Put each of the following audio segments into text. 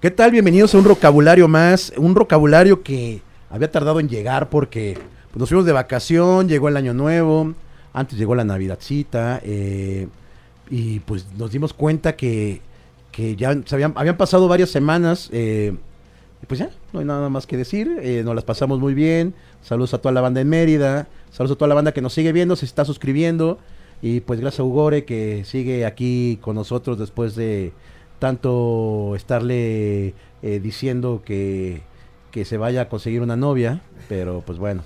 ¿Qué tal? Bienvenidos a un vocabulario más, un vocabulario que había tardado en llegar porque pues, nos fuimos de vacación, llegó el año nuevo, antes llegó la navidadcita eh, y pues nos dimos cuenta que, que ya se habían, pasado varias semanas eh, y pues ya, no hay nada más que decir, eh, nos las pasamos muy bien, saludos a toda la banda en Mérida, saludos a toda la banda que nos sigue viendo, se está suscribiendo y pues gracias a Ugore que sigue aquí con nosotros después de tanto estarle eh, diciendo que, que se vaya a conseguir una novia, pero pues bueno.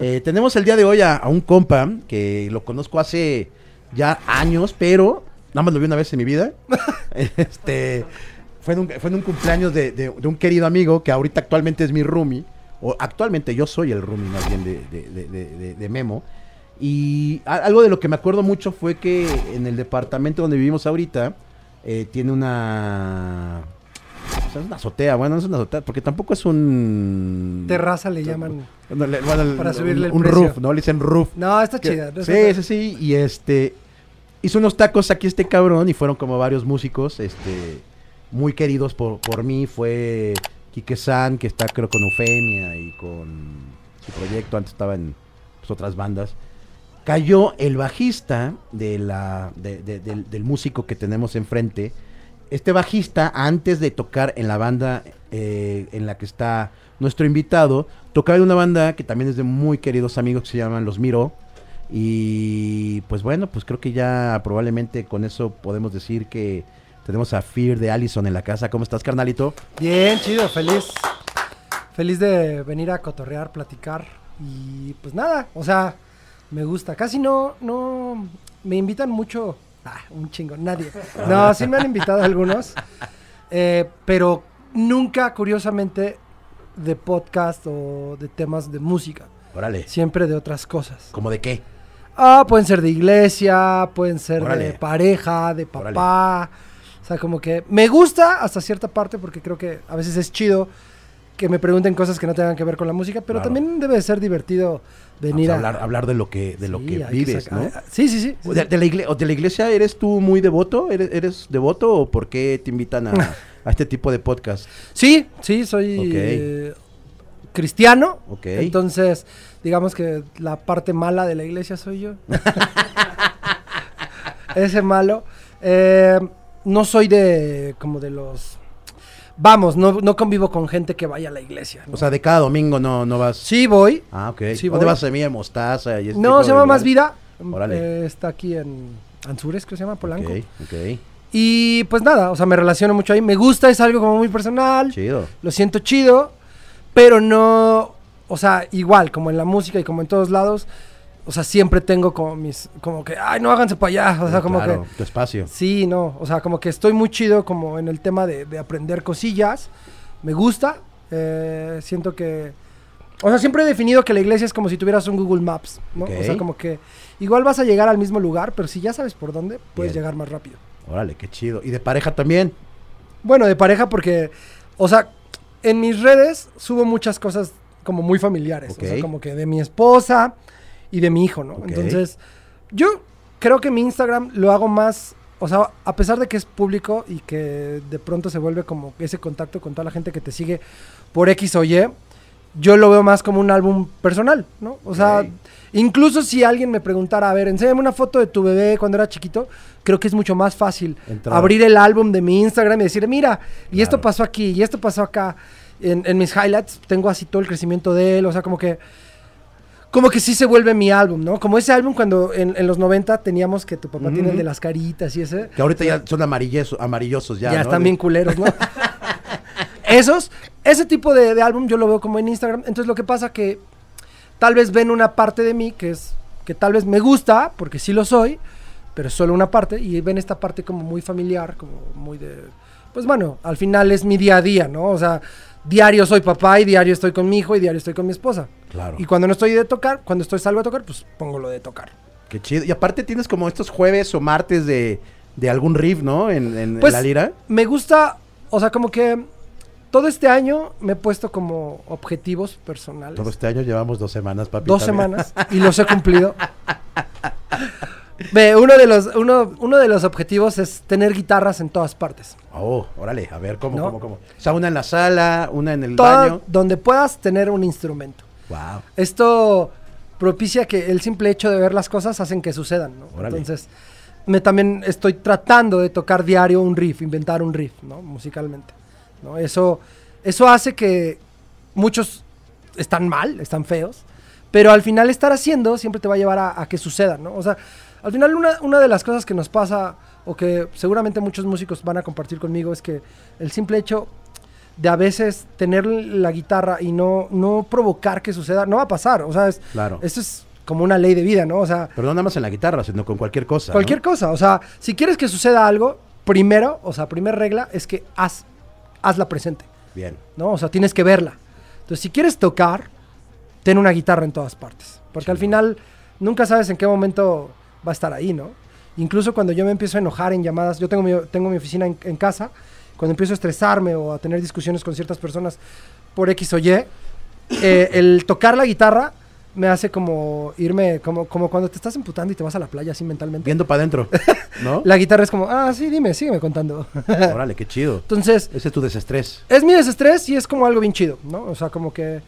Eh, tenemos el día de hoy a, a un compa que lo conozco hace ya años, pero nada más lo vi una vez en mi vida. este fue en un, fue en un cumpleaños de, de- de un querido amigo que ahorita actualmente es mi roomie. O actualmente yo soy el roomie más bien de, de- de- Memo. Y a- algo de lo que me acuerdo mucho fue que en el departamento donde vivimos ahorita eh, tiene una... o sea, es una azotea, bueno, no es una azotea, porque tampoco es un... Terraza le llaman. Bueno, le- bueno, el- Para subirle el un precio. roof, ¿no? Le dicen roof. No, está Que- chida. no sí, está- sí, sí. Y este. Hizo unos tacos aquí este cabrón y fueron como varios músicos, este. Muy queridos por, por mí. Fue Quique San, que está creo con Eufemia y con su proyecto. Antes estaba en pues, otras bandas. Cayó el bajista de la, de- de- del, del músico que tenemos enfrente. Este bajista, antes de tocar en la banda eh, en la que está nuestro invitado, tocaba en una banda que también es de muy queridos amigos que se llaman Los Miro. Y pues bueno, pues creo que ya probablemente con eso podemos decir que tenemos a Fear de Allison en la casa. ¿Cómo estás, carnalito? Bien, chido, feliz. Feliz de venir a cotorrear, platicar. Y pues nada, o sea, me gusta. Casi no, no. Me invitan mucho. Ah, un chingo, nadie. No, sí me han invitado algunos. eh, pero nunca, curiosamente, de podcast o de temas de música. Órale. Siempre de otras cosas. ¿Cómo de qué? Ah, pueden ser de iglesia, pueden ser Órale. de pareja, de papá. O sea, como que me gusta hasta cierta parte porque creo que a veces es chido que me pregunten cosas que no tengan que ver con la música, pero Claro. también debe de ser divertido venir a a hablar, hablar de lo que, de lo que vives, ¿no? Sí, sí, sí. ¿De, la de iglesia eres tú muy devoto? ¿Eres, eres devoto o por qué te invitan a, a este tipo de podcast? Sí, sí, soy eh, cristiano. Entonces, digamos que la parte mala de la iglesia soy yo. Ese malo. Eh, no soy de como de los... Vamos, no, no convivo con gente que vaya a la iglesia. ¿no? O sea, de cada domingo no, no vas. sí voy. Ah, ok. Sí, ¿Dónde voy. vas a Semilla de Mostaza? Y No, se llama Más? Vida. Órale. Eh, está aquí en Anzures, que se llama, Polanco. Ok, ok. Y pues nada, o sea, me relaciono mucho ahí. Me gusta, es algo como muy personal. Chido. Lo siento chido, pero no, o sea, igual, como en la música y como en todos lados, o sea, siempre tengo como mis, como que, ay, no háganse para allá, o sea, como Claro, que, tu espacio. sí, no, o sea, como que estoy muy chido como en el tema de, de aprender cosillas, me gusta, eh, siento que, o sea, siempre he definido que la iglesia es como si tuvieras un Google Maps, ¿no? O sea, como que igual vas a llegar al mismo lugar, pero si ya sabes por dónde, puedes Bien. llegar más rápido. Órale, qué chido. ¿Y de pareja también? Bueno, de pareja porque, o sea, en mis redes subo muchas cosas como muy familiares. O sea, como que de mi esposa y de mi hijo, ¿no? Entonces, yo creo que mi Instagram lo hago más, o sea, a pesar de que es público y que de pronto se vuelve como ese contacto con toda la gente que te sigue por X o Y, yo lo veo más como un álbum personal, ¿no? O sea, incluso si alguien me preguntara, a ver, enséñame una foto de tu bebé cuando era chiquito, creo que es mucho más fácil Entrar. abrir el álbum de mi Instagram y decir, mira, y esto pasó aquí, y esto pasó acá. En, en mis highlights tengo así todo el crecimiento de él, o sea, como que... Como que sí se vuelve mi álbum, ¿no? Como ese álbum cuando en, en los 90 teníamos que tu papá tiene el de las caritas y ese. Que ahorita ya son amarillosos, amarillosos ya, Ya, ¿no? están bien culeros, ¿no? Esos, ese tipo de, de álbum yo lo veo como en Instagram. Entonces lo que pasa que tal vez ven una parte de mí que es que tal vez me gusta, porque sí lo soy, pero es solo una parte, y ven esta parte como muy familiar, como muy de... Pues bueno, al final es mi día a día, ¿no? O sea, diario soy papá y diario estoy con mi hijo y diario estoy con mi esposa. Claro. Y cuando no estoy de tocar, cuando estoy salgo a tocar, pues pongo lo de tocar. Qué chido. Y aparte tienes como estos jueves o martes de, de algún riff, ¿no? En, en- en Pues, la lira. Me gusta, o sea, como que todo este año me he puesto como objetivos personales. Todo este año llevamos dos semanas, papi. dos también. semanas y los he cumplido. Ve, uno de los, uno, uno de los objetivos es tener guitarras en todas partes. Oh, órale, a ver, ¿cómo, ¿No? cómo, cómo? O sea, una en la sala, una en el Toda- baño. donde puedas tener un instrumento. Wow. Esto propicia que el simple hecho de ver las cosas hacen que sucedan, ¿no? Órale. Entonces, me también estoy tratando de tocar diario un riff, inventar un riff, ¿no? Musicalmente. ¿no? Eso, eso hace que muchos están mal, están feos, pero al final estar haciendo siempre te va a llevar a, a que sucedan, ¿no? O sea, al final una, una de las cosas que nos pasa, o que seguramente muchos músicos van a compartir conmigo, es que el simple hecho de a veces tener la guitarra y no, no provocar que suceda, no va a pasar. O sea, es, Claro. eso es como una ley de vida, ¿no? O sea, Pero no nada más en la guitarra, sino con cualquier cosa. ¿no? cualquier cosa. O sea, si quieres que suceda algo, primero, o sea, primera regla es que haz, hazla presente, Bien. ¿no? O sea, tienes que verla. Entonces, si quieres tocar, ten una guitarra en todas partes. Porque al final nunca sabes en qué momento va a estar ahí, ¿no? Incluso cuando yo me empiezo a enojar en llamadas, yo tengo mi, tengo mi oficina en, en casa, cuando empiezo a estresarme o a tener discusiones con ciertas personas por X o Y, eh, el tocar la guitarra me hace como irme, como, como cuando te estás emputando y te vas a la playa así mentalmente. Viendo para adentro, ¿no? La guitarra es como, ah, sí, dime, sígueme contando. Órale, qué chido. Entonces, Ese es tu desestrés. es mi desestrés y es como algo bien chido, ¿no? O sea, como que,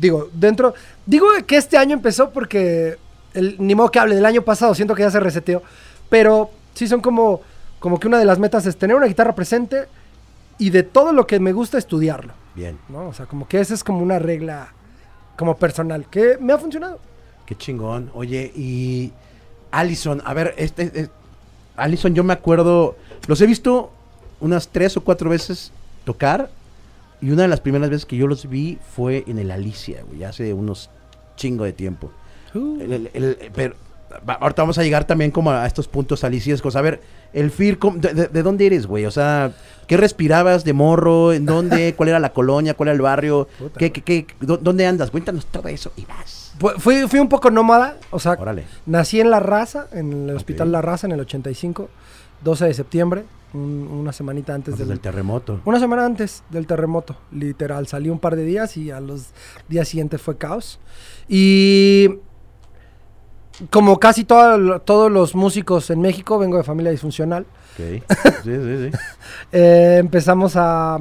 digo, dentro, digo que este año empezó porque, el, ni modo que hable del año pasado, siento que ya se reseteó, pero sí son como, como que una de las metas es tener una guitarra presente y de todo lo que me gusta estudiarlo, Bien. ¿no? O sea, como que esa es como una regla como personal que me ha funcionado. Qué chingón. Oye, y Allison, a ver, este, este- Allison, yo me acuerdo, los he visto unas tres o cuatro veces tocar y una de las primeras veces que yo los vi fue en el Alicia, güey, hace unos chingo de tiempo. El- el- el- pero va- ahorita vamos a llegar también como a estos puntos aliciescos. A ver, el Fir, ¿cómo- de, de- de dónde eres, güey? O sea, ¿qué respirabas de morro? ¿En dónde? ¿Cuál era la colonia? ¿Cuál era el barrio? Puta, ¿Qué, qué, qué- dó- ¿Dónde andas? Cuéntanos todo eso y vas. Fu- Fui, fui un poco nómada, o sea, Órale. Nací en La Raza, en el Hospital. La Raza en el 85, 12 de septiembre, un- una semanita antes Antes del, del terremoto. Una semana antes del terremoto, literal. Salí un par de días y a los días siguientes fue caos. Y como casi todo- todos los músicos en México, vengo de familia disfuncional. Ok. Sí, sí, sí. eh, empezamos a...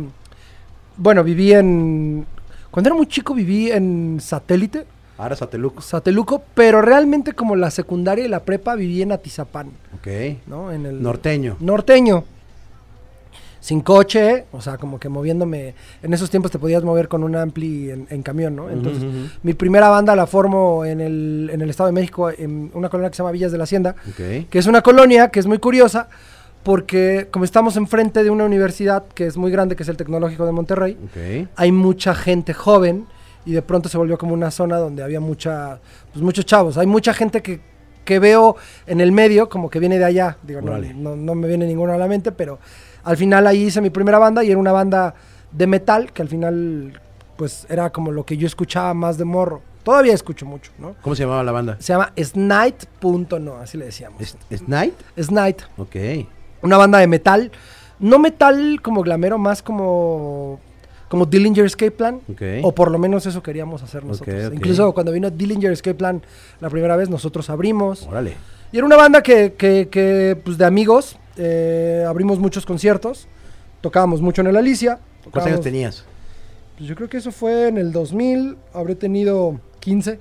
Bueno, viví en... Cuando era muy chico viví en satélite, Ahora Sateluco. Sateluco, pero realmente como la secundaria y la prepa viví en Atizapán, Ok. ¿no? En el Norteño. norteño. Sin coche, o sea, como que moviéndome. En esos tiempos te podías mover con un ampli en, en camión, ¿no? Entonces, Ujú, ujú. mi primera banda la formo en el, en el Estado de México, en una colonia que se llama Villas de la Hacienda, Ok. que es una colonia que es muy curiosa, porque como estamos enfrente de una universidad que es muy grande, que es el Tecnológico de Monterrey, Ok. hay mucha gente joven y de pronto se volvió como una zona donde había mucha, pues muchos chavos. Hay mucha gente que, que veo en el medio como que viene de allá. Digo, no, no, no me viene ninguno a la mente, pero al final ahí hice mi primera banda y era una banda de metal que al final pues era como lo que yo escuchaba más de morro. Todavía escucho mucho, ¿no? ¿Cómo se llamaba la banda? Se llama Snight.no, así le decíamos. ¿Es, es Night? Snight. Ok. Una banda de metal. No metal como glamero, más como, como Dillinger Escape Plan. Ok. O por lo menos eso queríamos hacer nosotros. Incluso cuando vino Dillinger Escape Plan la primera vez, nosotros abrimos. Órale. Y era una banda que, que, que, pues de amigos, eh, abrimos muchos conciertos, tocábamos mucho en el Alicia. ¿Cuántos años tenías? Pues yo creo que eso fue en el 2000, habré tenido 15.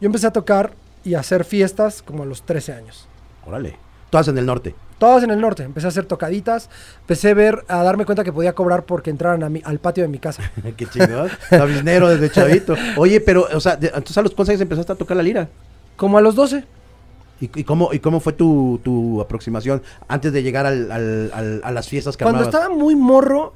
Yo empecé a tocar y a hacer fiestas como a los 13 años. Órale. Todas en el norte. Todas en el norte. Empecé a hacer tocaditas. Empecé a ver, a darme cuenta que podía cobrar porque entraran a mi- al patio de mi casa. Qué chingón. Tabiznero desde chavito. Oye, pero, o sea, entonces a los cuántos años empezaste a tocar la lira. Como a los 12. ¿Y, y cómo, y cómo fue tu, tu aproximación antes de llegar al, al- al- a las fiestas que Cuando armabas? estaba muy morro,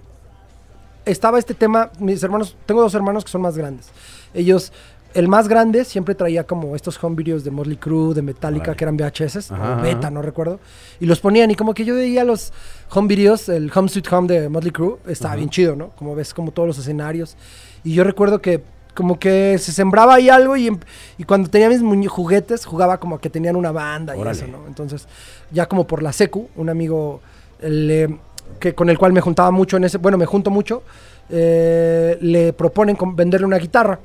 estaba este tema. Mis hermanos, tengo dos hermanos que son más grandes. Ellos, el más grande siempre traía como estos home videos de Motley Crue, de Metallica, que eran VHS, Ajá, o beta, ajá. no recuerdo. Y los ponían, y como que yo veía los home videos, el Home Sweet Home de Motley Crue, estaba Ajá. bien chido, ¿no? Como ves, como todos los escenarios. Y yo recuerdo que como que se sembraba ahí algo y, em- y cuando tenía mis muñe- juguetes jugaba como que tenían una banda y eso, ¿no? Entonces, ya como por la secu, un amigo le- que con el cual me juntaba mucho en ese, bueno, me junto mucho, eh, le proponen venderle una guitarra,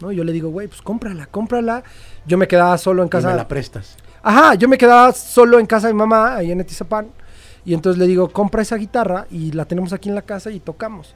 ¿no? Yo le digo, güey, pues cómprala, cómprala. Yo me quedaba solo en Y me casa. la prestas. Ajá, yo me quedaba solo en casa de mi mamá, ahí en Etizapán. Y entonces le digo, compra esa guitarra y la tenemos aquí en la casa y tocamos.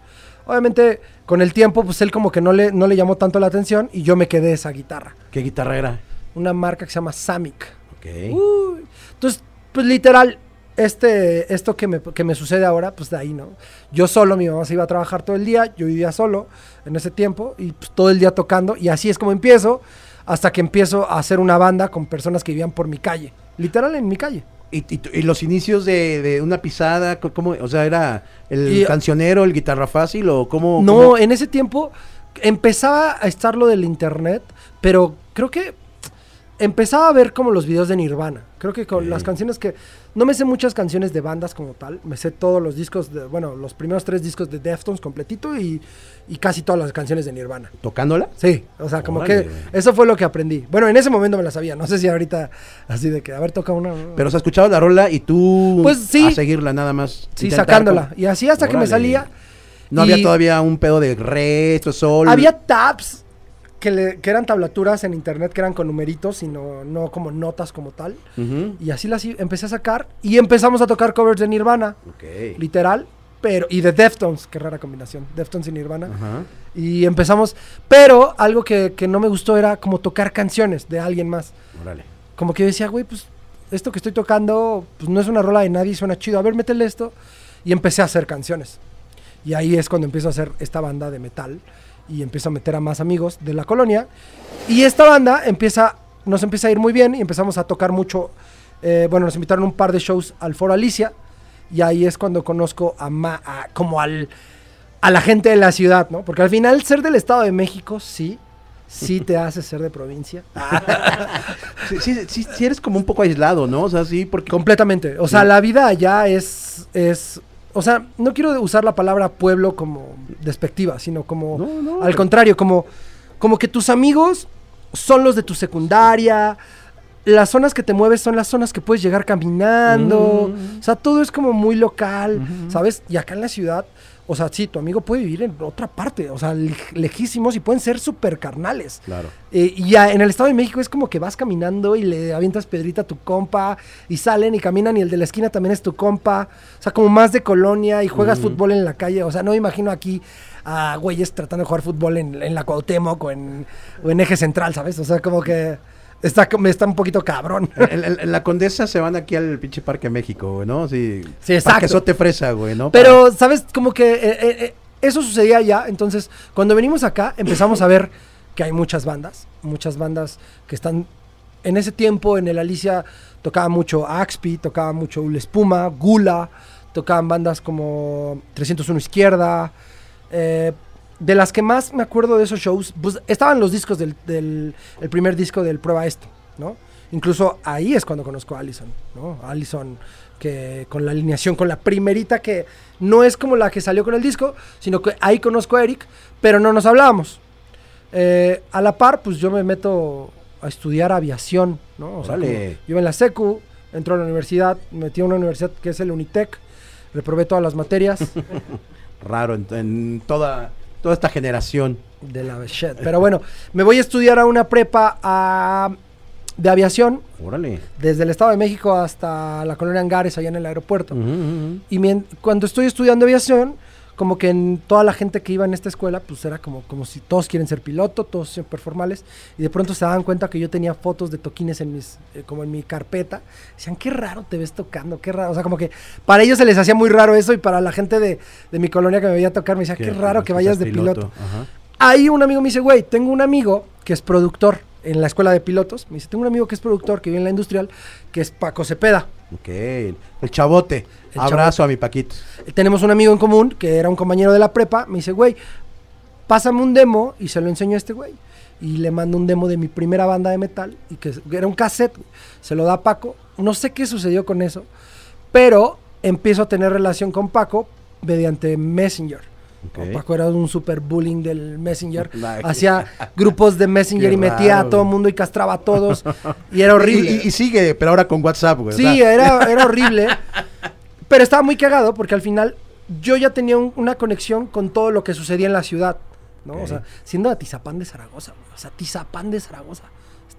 Obviamente, con el tiempo, pues él como que no le, no le llamó tanto la atención y yo me quedé esa guitarra. ¿Qué guitarra era? Una marca que se llama Samic. Ok. Uy. Entonces, pues literal, este, esto que me, que me sucede ahora, pues de ahí, ¿no? Yo solo, mi mamá se iba a trabajar todo el día, yo vivía solo en ese tiempo y pues, todo el día tocando y así es como empiezo hasta que empiezo a hacer una banda con personas que vivían por mi calle, literal en mi calle. ¿Y, y, y los inicios de, de una pisada, cómo, o sea, era el Y- cancionero, el guitarra fácil o cómo? No, cómo- en ese tiempo empezaba a estar lo del internet, pero creo que empezaba a ver como los videos de Nirvana. Creo que con las canciones que... No me sé muchas canciones de bandas como tal, me sé todos los discos, de, bueno, los primeros tres discos de Deftones completito y, y casi todas las canciones de Nirvana. ¿Tocándola? Sí, o sea, como Órale. que eso fue lo que aprendí. Bueno, en ese momento me la sabía, no sé si ahorita así de que, a ver, toca una... Pero o sea, escuchabas la rola y tú Pues, sí. a seguirla nada más. sí, sacándola. con- Y así hasta que me salía. No y- había todavía un pedo de re, esto es sol. Había tabs que, le- que eran tablaturas en internet que eran con numeritos y no, como notas como tal. Ujú. Y así las empecé a sacar y empezamos a tocar covers de Nirvana, Ok. literal, pero y de Deftones, qué rara combinación, Deftones y Nirvana. Ajá. Y empezamos, pero algo que, que no me gustó era como tocar canciones de alguien más. Órale. Como que yo decía, güey, pues esto que estoy tocando pues no es una rola de nadie, suena chido, a ver, métele esto. Y empecé a hacer canciones. Y ahí es cuando empiezo a hacer esta banda de metal y empiezo a meter a más amigos de la colonia. Y esta banda empieza, nos empieza a ir muy bien y empezamos a tocar mucho. eh, bueno, nos invitaron un par de shows al Foro Alicia y ahí es cuando conozco a, ma- a- como al, a la gente de la ciudad, ¿no? Porque al final ser del Estado de México, sí, sí te hace ser de provincia. Sí, sí, sí, sí eres como un poco aislado, ¿no? O sea, sí, porque... Completamente. O sea, la vida allá es, es. O sea, no quiero usar la palabra pueblo como despectiva, sino como. No, no, al contrario, como, como que tus amigos son los de tu secundaria. Las zonas que te mueves son las zonas que puedes llegar caminando. Mm. O sea, todo es como muy local. ¿sabes? Y acá en la ciudad, o sea, sí, tu amigo puede vivir en otra parte, o sea, lej- lejísimos y pueden ser súper carnales. Claro. Eh, y ya en el Estado de México es como que vas caminando y le avientas piedrita a tu compa y salen y caminan y el de la esquina también es tu compa. O sea, como más de colonia y juegas fútbol en la calle. O sea, no me imagino aquí a güeyes tratando de jugar fútbol en, en la Cuauhtémoc o en, o en Eje Central, ¿sabes? O sea, como que está, está un poquito cabrón. En, en- en la Condesa se van aquí al pinche Parque México, güey, ¿no? Sí. Sí, exacto. Parquesote fresa, güey, ¿no? Pero, ¿sabes? Como que eh, eh, eh, eso sucedía allá. Entonces, cuando venimos acá, empezamos a ver que hay muchas bandas. Muchas bandas que están. En ese tiempo, en el Alicia, tocaba mucho Axpi, tocaba mucho Ul Espuma, Gula, tocaban bandas como 301 Izquierda. eh, de las que más me acuerdo de esos shows, pues estaban los discos del, del el primer disco del Prueba Esto, ¿no? Incluso ahí es cuando conozco a Allison, ¿no? Allison, que con la alineación, con la primerita que no es como la que salió con el disco, sino que ahí conozco a Eric, pero no nos hablábamos. Eh, a la par, pues yo me meto a estudiar aviación, ¿no? O sea, yo iba en la SECU, entró a la universidad, me metí a una universidad que es el Unitec, reprobé todas las materias. Raro en, en toda, toda esta generación. De la shit. Pero bueno, me voy a estudiar a una prepa a- de aviación Órale. desde el Estado de México hasta la colonia Angares, allá en el aeropuerto. Y cuando estoy estudiando aviación, como que en toda la gente que iba en esta escuela, pues era como, como si todos quieren ser piloto, todos súper formales, y de pronto se daban cuenta que yo tenía fotos de toquines en mis, eh, como en mi carpeta. Decían, qué raro te ves tocando, qué raro. O sea, como que para ellos se les hacía muy raro eso, y para la gente de, de mi colonia que me veía tocar, me decía, qué, raro que vayas de piloto. Ajá. Ahí un amigo me dice, güey, tengo un amigo que es productor en la escuela de pilotos. Me dice, tengo un amigo que es productor, que vive en la industrial, que es Paco Cepeda. Ok. El chavote. El Abrazo a mi Paquito. Tenemos un amigo en común que era un compañero de la prepa. Me dice, güey, pásame un demo y se lo enseño a este güey. Y le mando un demo de mi primera banda de metal, y que era un cassette. Se lo da a Paco. No sé qué sucedió con eso, pero empiezo a tener relación con Paco mediante Messenger. Ok. ¿no? Paco era un super bullying del Messenger. Hacía grupos de Messenger Qué y metía raro, a todo el mundo y castraba a todos. y era horrible. Y, y- y sigue, pero ahora con WhatsApp, güey. Sí, era, era horrible. Pero estaba muy cagado porque al final yo ya tenía un- una conexión con todo lo que sucedía en la ciudad. ¿no? O sea, siendo Atizapán de Zaragoza. O sea, Tizapán de Zaragoza.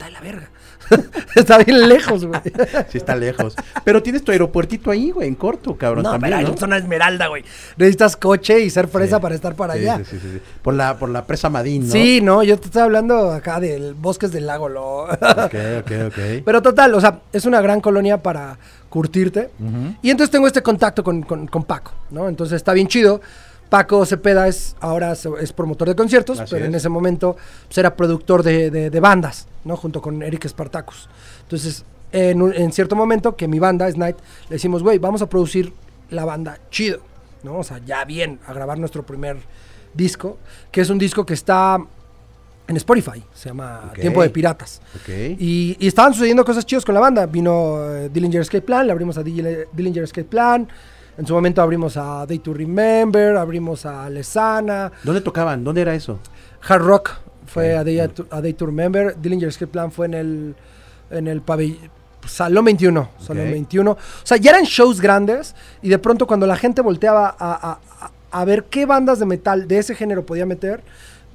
Está de la verga. está bien lejos, güey. Sí, está lejos. Pero tienes tu aeropuertito ahí, güey, en corto, cabrón. No, también, pero ¿no? es una esmerailda, güey. Necesitas coche y ser fresa Sí. para estar para Sí, allá. sí, sí, sí. Por la, por la presa Madín, ¿no? Sí, no, yo te estoy hablando acá del bosques del lago, lo. Ok, ok, ok. Pero total, o sea, es una gran colonia para curtirte. Y entonces tengo este contacto con, con- con Paco, ¿no? Entonces está bien chido. Paco Cepeda es ahora es promotor de conciertos, Así pero en es. ese momento pues, era productor de, de- de bandas, ¿no? Junto con Eric Spartacus. Entonces, en, un- en cierto momento que mi banda, Snight, le decimos, güey, vamos a producir la banda chido, ¿no? O sea, ya bien, a grabar nuestro primer disco, que es un disco que está en Spotify, se llama. Tiempo de Piratas. Ok. Y, y estaban sucediendo cosas chidas con la banda. Vino eh, Dillinger Escape Plan, le abrimos a Dil- Dillinger Escape Plan. En su momento abrimos a Day to Remember, abrimos a Lesana. ¿Dónde tocaban? ¿Dónde era eso? Hard Rock fue a, Day a Day to Remember. Dillinger Escape Plan fue en el, en el pabell- Salón 21. Salón Ok. 21. O sea, ya eran shows grandes. Y de pronto, cuando la gente volteaba a, a- a- a ver qué bandas de metal de ese género podía meter,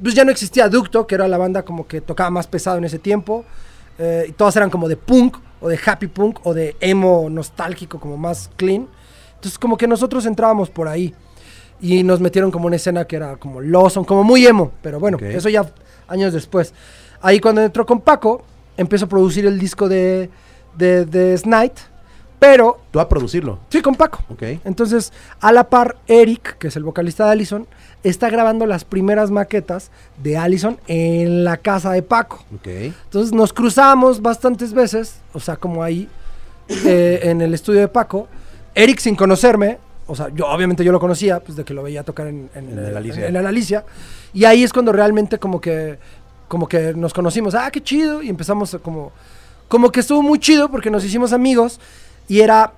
pues ya no existía Ducto, que era la banda como que tocaba más pesado en ese tiempo. eh, y todas eran como de punk, o de happy punk, o de emo nostálgico, como más clean. Entonces, como que nosotros entrábamos por ahí. Y nos metieron como una escena que era como Lawson, como muy emo. Pero bueno, eso ya años después. Ahí cuando entró con Paco, empezó a producir el disco de, de, de Snight. Pero, Tú a producirlo. sí, con Paco. Ok. Entonces, a la par, Eric, que es el vocalista de Allison, está grabando las primeras maquetas de Allison en la casa de Paco. Ok. Entonces nos cruzamos bastantes veces, o sea, como ahí, eh, en el estudio de Paco. Eric sin conocerme, o sea, yo obviamente yo lo conocía, pues de que lo veía tocar en, en, En el Alicia. en- en el Alicia. Y ahí es cuando realmente como que, como que nos conocimos, ah, qué chido, y empezamos como, como que estuvo muy chido porque nos hicimos amigos y era...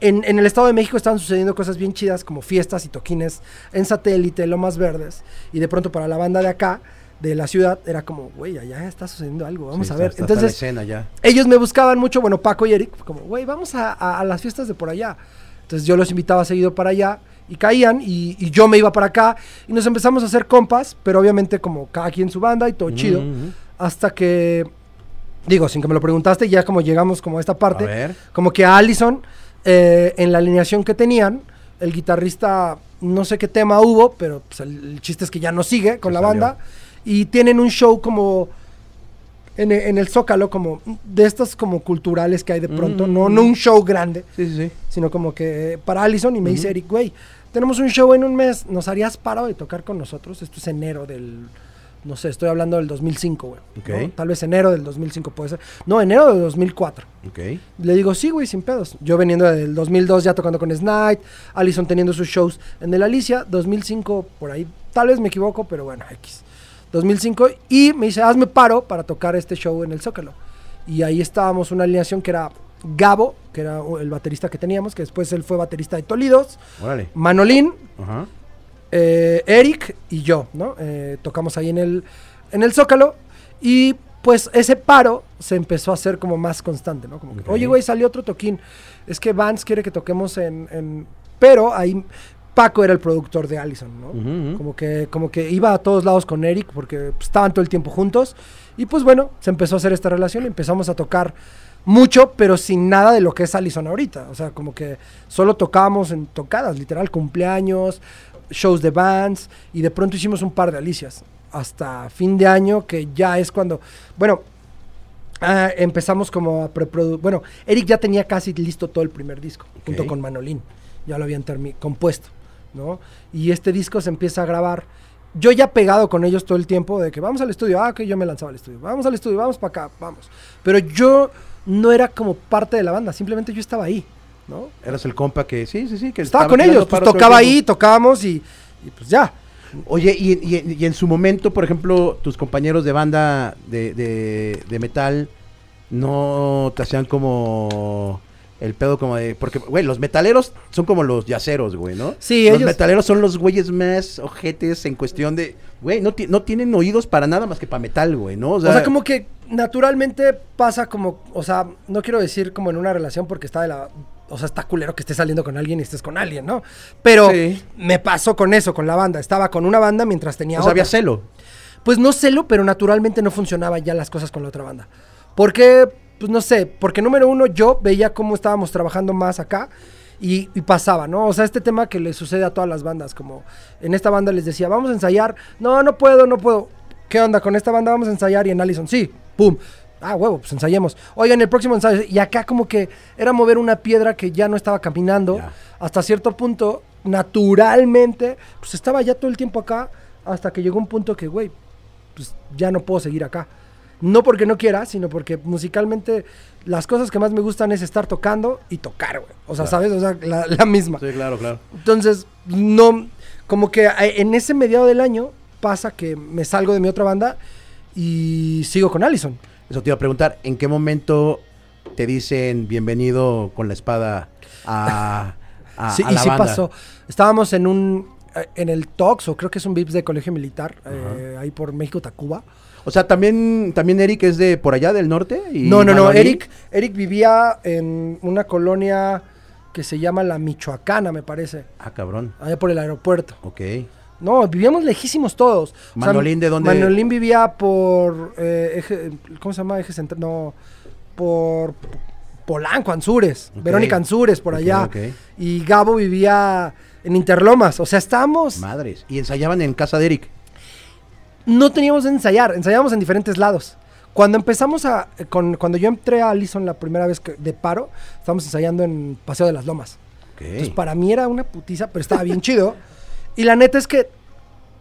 En, en el Estado de México estaban sucediendo cosas bien chidas como fiestas y toquines en satélite, Lomas Verdes. Y de pronto para la banda de acá, de la ciudad, era como, güey, allá está sucediendo algo, vamos Sí, a ver. está- está la Entonces, escena ya. ellos me buscaban mucho, bueno, Paco y Eric, como, güey, vamos a, a- a las fiestas de por allá. Entonces yo los invitaba seguido para allá y caían y, y yo me iba para acá y nos empezamos a hacer compas, pero obviamente como cada quien su banda y todo chido. Ujú. Hasta que, digo, sin que me lo preguntaste, ya como llegamos como a esta parte, A ver. como que a Allison, eh, en la alineación que tenían, el guitarrista, no sé qué tema hubo, pero pues, el, el chiste es que ya no sigue con Se la salió. banda. Y tienen un show como en, e- en el Zócalo, como de estas como culturales que hay de pronto, no, Mm. no un show grande, Sí, sí, sí. sino como que para Allison y me dice. Eric, güey, tenemos un show en un mes, ¿nos harías paro de tocar con nosotros? Esto es enero del, no sé, estoy hablando del 2005, güey. ¿no? Ok. Tal vez enero del 2005 puede ser. No, enero del 2004. Ok. Le digo, sí, güey, sin pedos. Yo veniendo del 2002 ya tocando con Snight, Allison teniendo sus shows en el Alicia, 2005 por ahí, tal vez me equivoco, pero bueno, X. 2005 y me dice, hazme paro para tocar este show en el Zócalo. Y ahí estábamos una alineación que era Gabo, que era el baterista que teníamos, que después él fue baterista de Tolidos, Órale. Manolín, Ajá. eh, Eric y yo, ¿no? Eh, tocamos ahí en el, en el Zócalo y pues ese paro se empezó a hacer como más constante, ¿no? Como que, oye, güey, salió otro toquín. Es que Vance quiere que toquemos en, en- Pero ahí Paco era el productor de Allison, ¿no? Como que, como que iba a todos lados con Eric porque pues, estaban todo el tiempo juntos. Y pues bueno, se empezó a hacer esta relación y empezamos a tocar mucho, pero sin nada de lo que es Allison ahorita. O sea, como que solo tocábamos en tocadas, literal, cumpleaños, shows de bands, y de pronto hicimos un par de Alicias. Hasta fin de año, que ya es cuando. Bueno, ah, empezamos como a preproducir. Bueno, Eric ya tenía casi listo todo el primer disco, junto con Manolín. Ya lo habían compuesto, ¿no? Y este disco se empieza a grabar. Yo ya pegado con ellos todo el tiempo de que vamos al estudio, ah, que yo me lanzaba al estudio, vamos al estudio, vamos para acá, vamos. Pero yo no era como parte de la banda, simplemente yo estaba ahí, ¿no? Eras el compa que sí, sí, sí. Que Estaba estaba con ellos, pues tocaba ahí, tocábamos y, y pues ya. Oye, y, y- y en su momento, por ejemplo, tus compañeros de banda de, de- de metal no te hacían como el pedo como de... Porque, güey, los metaleros son como los yaceros, güey, ¿no? Sí, los ellos- metaleros son los güeyes más ojetes en cuestión de... Güey, no, ti- no tienen oídos para nada más que para metal, güey, ¿no? O sea, como que naturalmente pasa como, o sea, no quiero decir como en una relación porque está de la, o sea, está culero que estés saliendo con alguien y estés con alguien, ¿no? Pero Sí. me pasó con eso, con la banda. Estaba con una banda mientras tenía O sea, había otra. celo. Pues no celo, pero naturalmente no funcionaban ya las cosas con la otra banda. Porque, pues no sé, porque número uno, yo veía cómo estábamos trabajando más acá. Y, y pasaba, ¿no? O sea, este tema que le sucede a todas las bandas, como en esta banda les decía, vamos a ensayar, no, no puedo, no puedo. ¿Qué onda? Con esta banda vamos a ensayar y en Allison, sí, pum. Ah, huevo, pues ensayemos. Oigan, el próximo ensayo. Y acá como que era mover una piedra que ya no estaba caminando. Hasta cierto punto, naturalmente, pues estaba ya todo el tiempo acá. Hasta que llegó un punto que, güey, pues ya no puedo seguir acá. No porque no quiera, sino porque musicalmente las cosas que más me gustan es estar tocando y tocar, güey. O sea, Claro. ¿sabes? O sea, la, la misma. Sí, claro, claro. Entonces, no, como que en ese mediado del año pasa que me salgo de mi otra banda y sigo con Allison. Eso te iba a preguntar, ¿en qué momento te dicen bienvenido con la espada a, a, sí, a y la sí banda? pasó. Estábamos en un, eh, en el Tox, o creo que es un VIPS de colegio militar, eh, ahí por México, Tacuba. O sea, también, también Eric es de por allá del norte. Y No, no, no? Eric, Eric vivía en una colonia que se llama La Michoacana, me parece, Ah, cabrón. allá por el aeropuerto. Ok. No, vivíamos lejísimos todos. O sea, Manolín, ¿de dónde? Manolín vivía por. eh, eje- ¿Cómo se llama? Eje central. No. Por Polanco, Anzures. Verónica Anzures, por allá. ok. Y Gabo vivía en Interlomas. O sea, estábamos. Madres. Y ensayaban en casa de Eric. No teníamos de ensayar. Ensayábamos en diferentes lados. Cuando empezamos a. con- cuando yo entré a Allison la primera vez que, de paro, estábamos ensayando en Paseo de las Lomas. Ok. Entonces, para mí era una putiza, pero estaba bien chido. Y la neta es que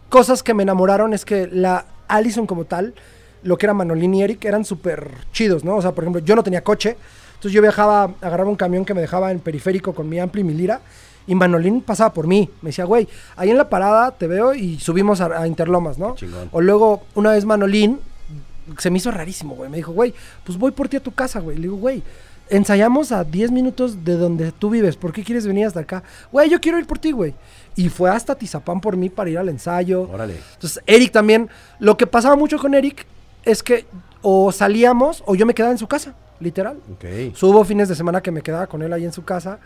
cosas que me enamoraron es que la Allison como tal, lo que era Manolín y Eric, eran súper chidos, ¿no? O sea, por ejemplo, yo no tenía coche, entonces yo viajaba, agarraba un camión que me dejaba en periférico con mi ampli y mi lira, y Manolín pasaba por mí. Me decía, güey, ahí en la parada te veo y subimos a, a Interlomas, ¿no? Chingón. O luego, una vez Manolín, se me hizo rarísimo, güey. Me dijo, güey, pues voy por ti a tu casa, güey. Le digo, güey, ensayamos a 10 minutos de donde tú vives. ¿Por qué quieres venir hasta acá? Güey, yo quiero ir por ti, güey. Y fue hasta Tizapán por mí para ir al ensayo. Órale. Entonces, Eric también. Lo que pasaba mucho con Eric es que o salíamos o yo me quedaba en su casa, literal. Subo fines de semana que me quedaba con él ahí en su casa.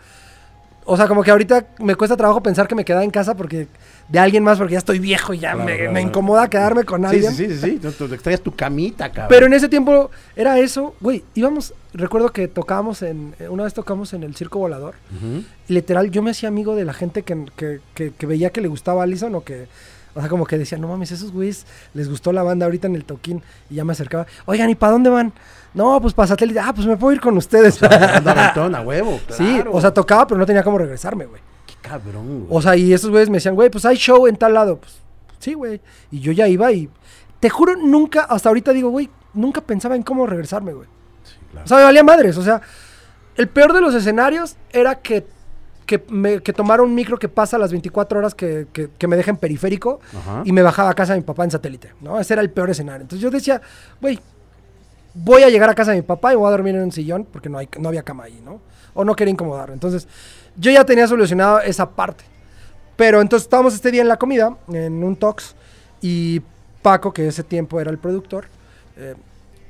O sea, como que ahorita me cuesta trabajo pensar que me quedaba en casa porque de alguien más, porque ya estoy viejo y ya Claro, me, claro, me claro. incomoda quedarme con alguien. sí, sí, sí, sí. Tú extrañas tu camita, cabrón. Pero en ese tiempo era eso, güey, íbamos, recuerdo que tocábamos en, eh, una vez tocamos en el Circo Volador, y literal yo me hacía amigo de la gente que, que, que- que veía que le gustaba Allison o que, o sea, como que decía, no mames, esos güeyes les gustó la banda ahorita en el toquín, y ya me acercaba, oigan, ¿y para dónde van? No, pues para satélite, ah, pues me puedo ir con ustedes. Anda aventón, a huevo. sí, claro. o sea, tocaba, pero no tenía cómo regresarme, güey. Qué cabrón, güey. O sea, y esos güeyes me decían, güey, pues hay show en tal lado. Pues sí, güey. Y yo ya iba y te juro, nunca, hasta ahorita digo, güey, nunca pensaba en cómo regresarme, güey. Sí, claro. O sea, me valía madres. O sea, el peor de los escenarios era que, que, me, que tomara un micro que pasa las 24 horas que, que, que me deja en periférico Ajá. y me bajaba a casa de mi papá en satélite, ¿no? Ese era el peor escenario. Entonces yo decía, güey, voy a llegar a casa de mi papá y voy a dormir en un sillón porque no, hay, no había cama ahí, ¿no? O no quería incomodarlo. Entonces yo ya tenía solucionado esa parte. Pero entonces estábamos este día en la comida, en un tox, y Paco, que ese tiempo era el productor, eh,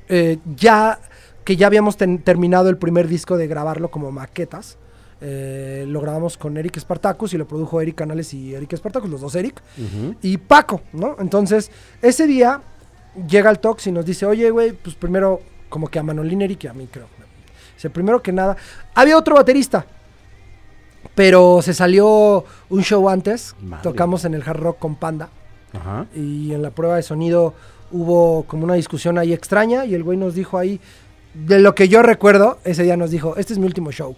eh, ya que ya habíamos ten- terminado el primer disco de grabarlo como maquetas, eh, lo grabamos con Eric Spartacus y lo produjo Eric Canales y Eric Spartacus, los dos Eric, y Paco, ¿no? Entonces, ese día llega el Tox y nos dice, oye, güey, pues primero, como que a Manolín Eric y a mí, creo. Dice, primero que nada, había otro baterista, pero se salió un show antes, Madre. tocamos en el Hard Rock con Panda, Ajá. y en la prueba de sonido hubo como una discusión ahí extraña, y el güey nos dijo ahí, de lo que yo recuerdo, ese día nos dijo, este es mi último show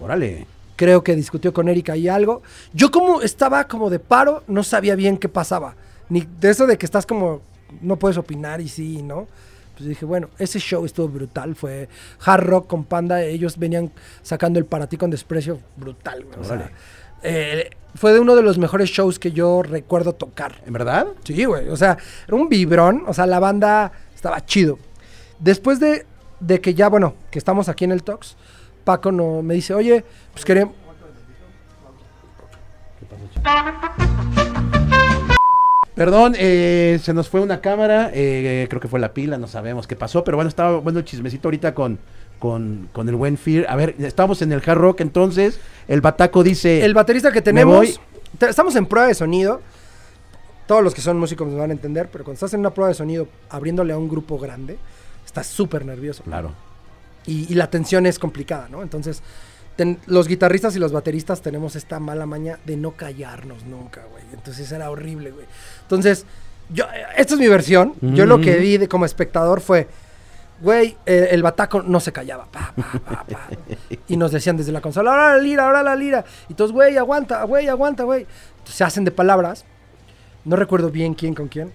Órale. creo que discutió con Erika y algo. Yo como estaba como de paro, no sabía bien qué pasaba. Ni de eso de que estás como, no puedes opinar y sí, ¿no? Pues dije, bueno, ese show estuvo brutal, fue hard rock con Panda, ellos venían sacando el para ti con desprecio brutal, güey, o sea, eh, fue de uno de los mejores shows que yo recuerdo tocar. ¿En verdad? Sí, güey. O sea, era un vibrón. O sea, la banda estaba chido. Después de, de que ya, bueno, que estamos aquí en el Tox, Paco no, me dice, oye, pues queremos... Perdón, eh, se nos fue una cámara, eh, creo que fue la pila, no sabemos qué pasó, pero bueno, estaba bueno el chismecito ahorita con, con, con el buen Fear. A ver, estamos en el hard rock entonces, el bataco dice... El baterista que tenemos... te- estamos en prueba de sonido. Todos los que son músicos me van a entender, pero cuando estás en una prueba de sonido abriéndole a un grupo grande, estás súper nervioso. Claro. Y, y la tensión es complicada, ¿no? Entonces, ten- los guitarristas y los bateristas tenemos esta mala maña de no callarnos nunca, güey. Entonces era horrible, güey. Entonces, yo, eh, esta es mi versión. Yo lo que Ujú. vi de, como espectador fue, güey, eh, el bataco no se callaba. pa, pa, pa, pa. y nos decían desde la consola, ahora la lira, ahora la lira. Y todos, güey, aguanta, güey, aguanta, güey. Entonces, se hacen de palabras. No recuerdo bien quién con quién.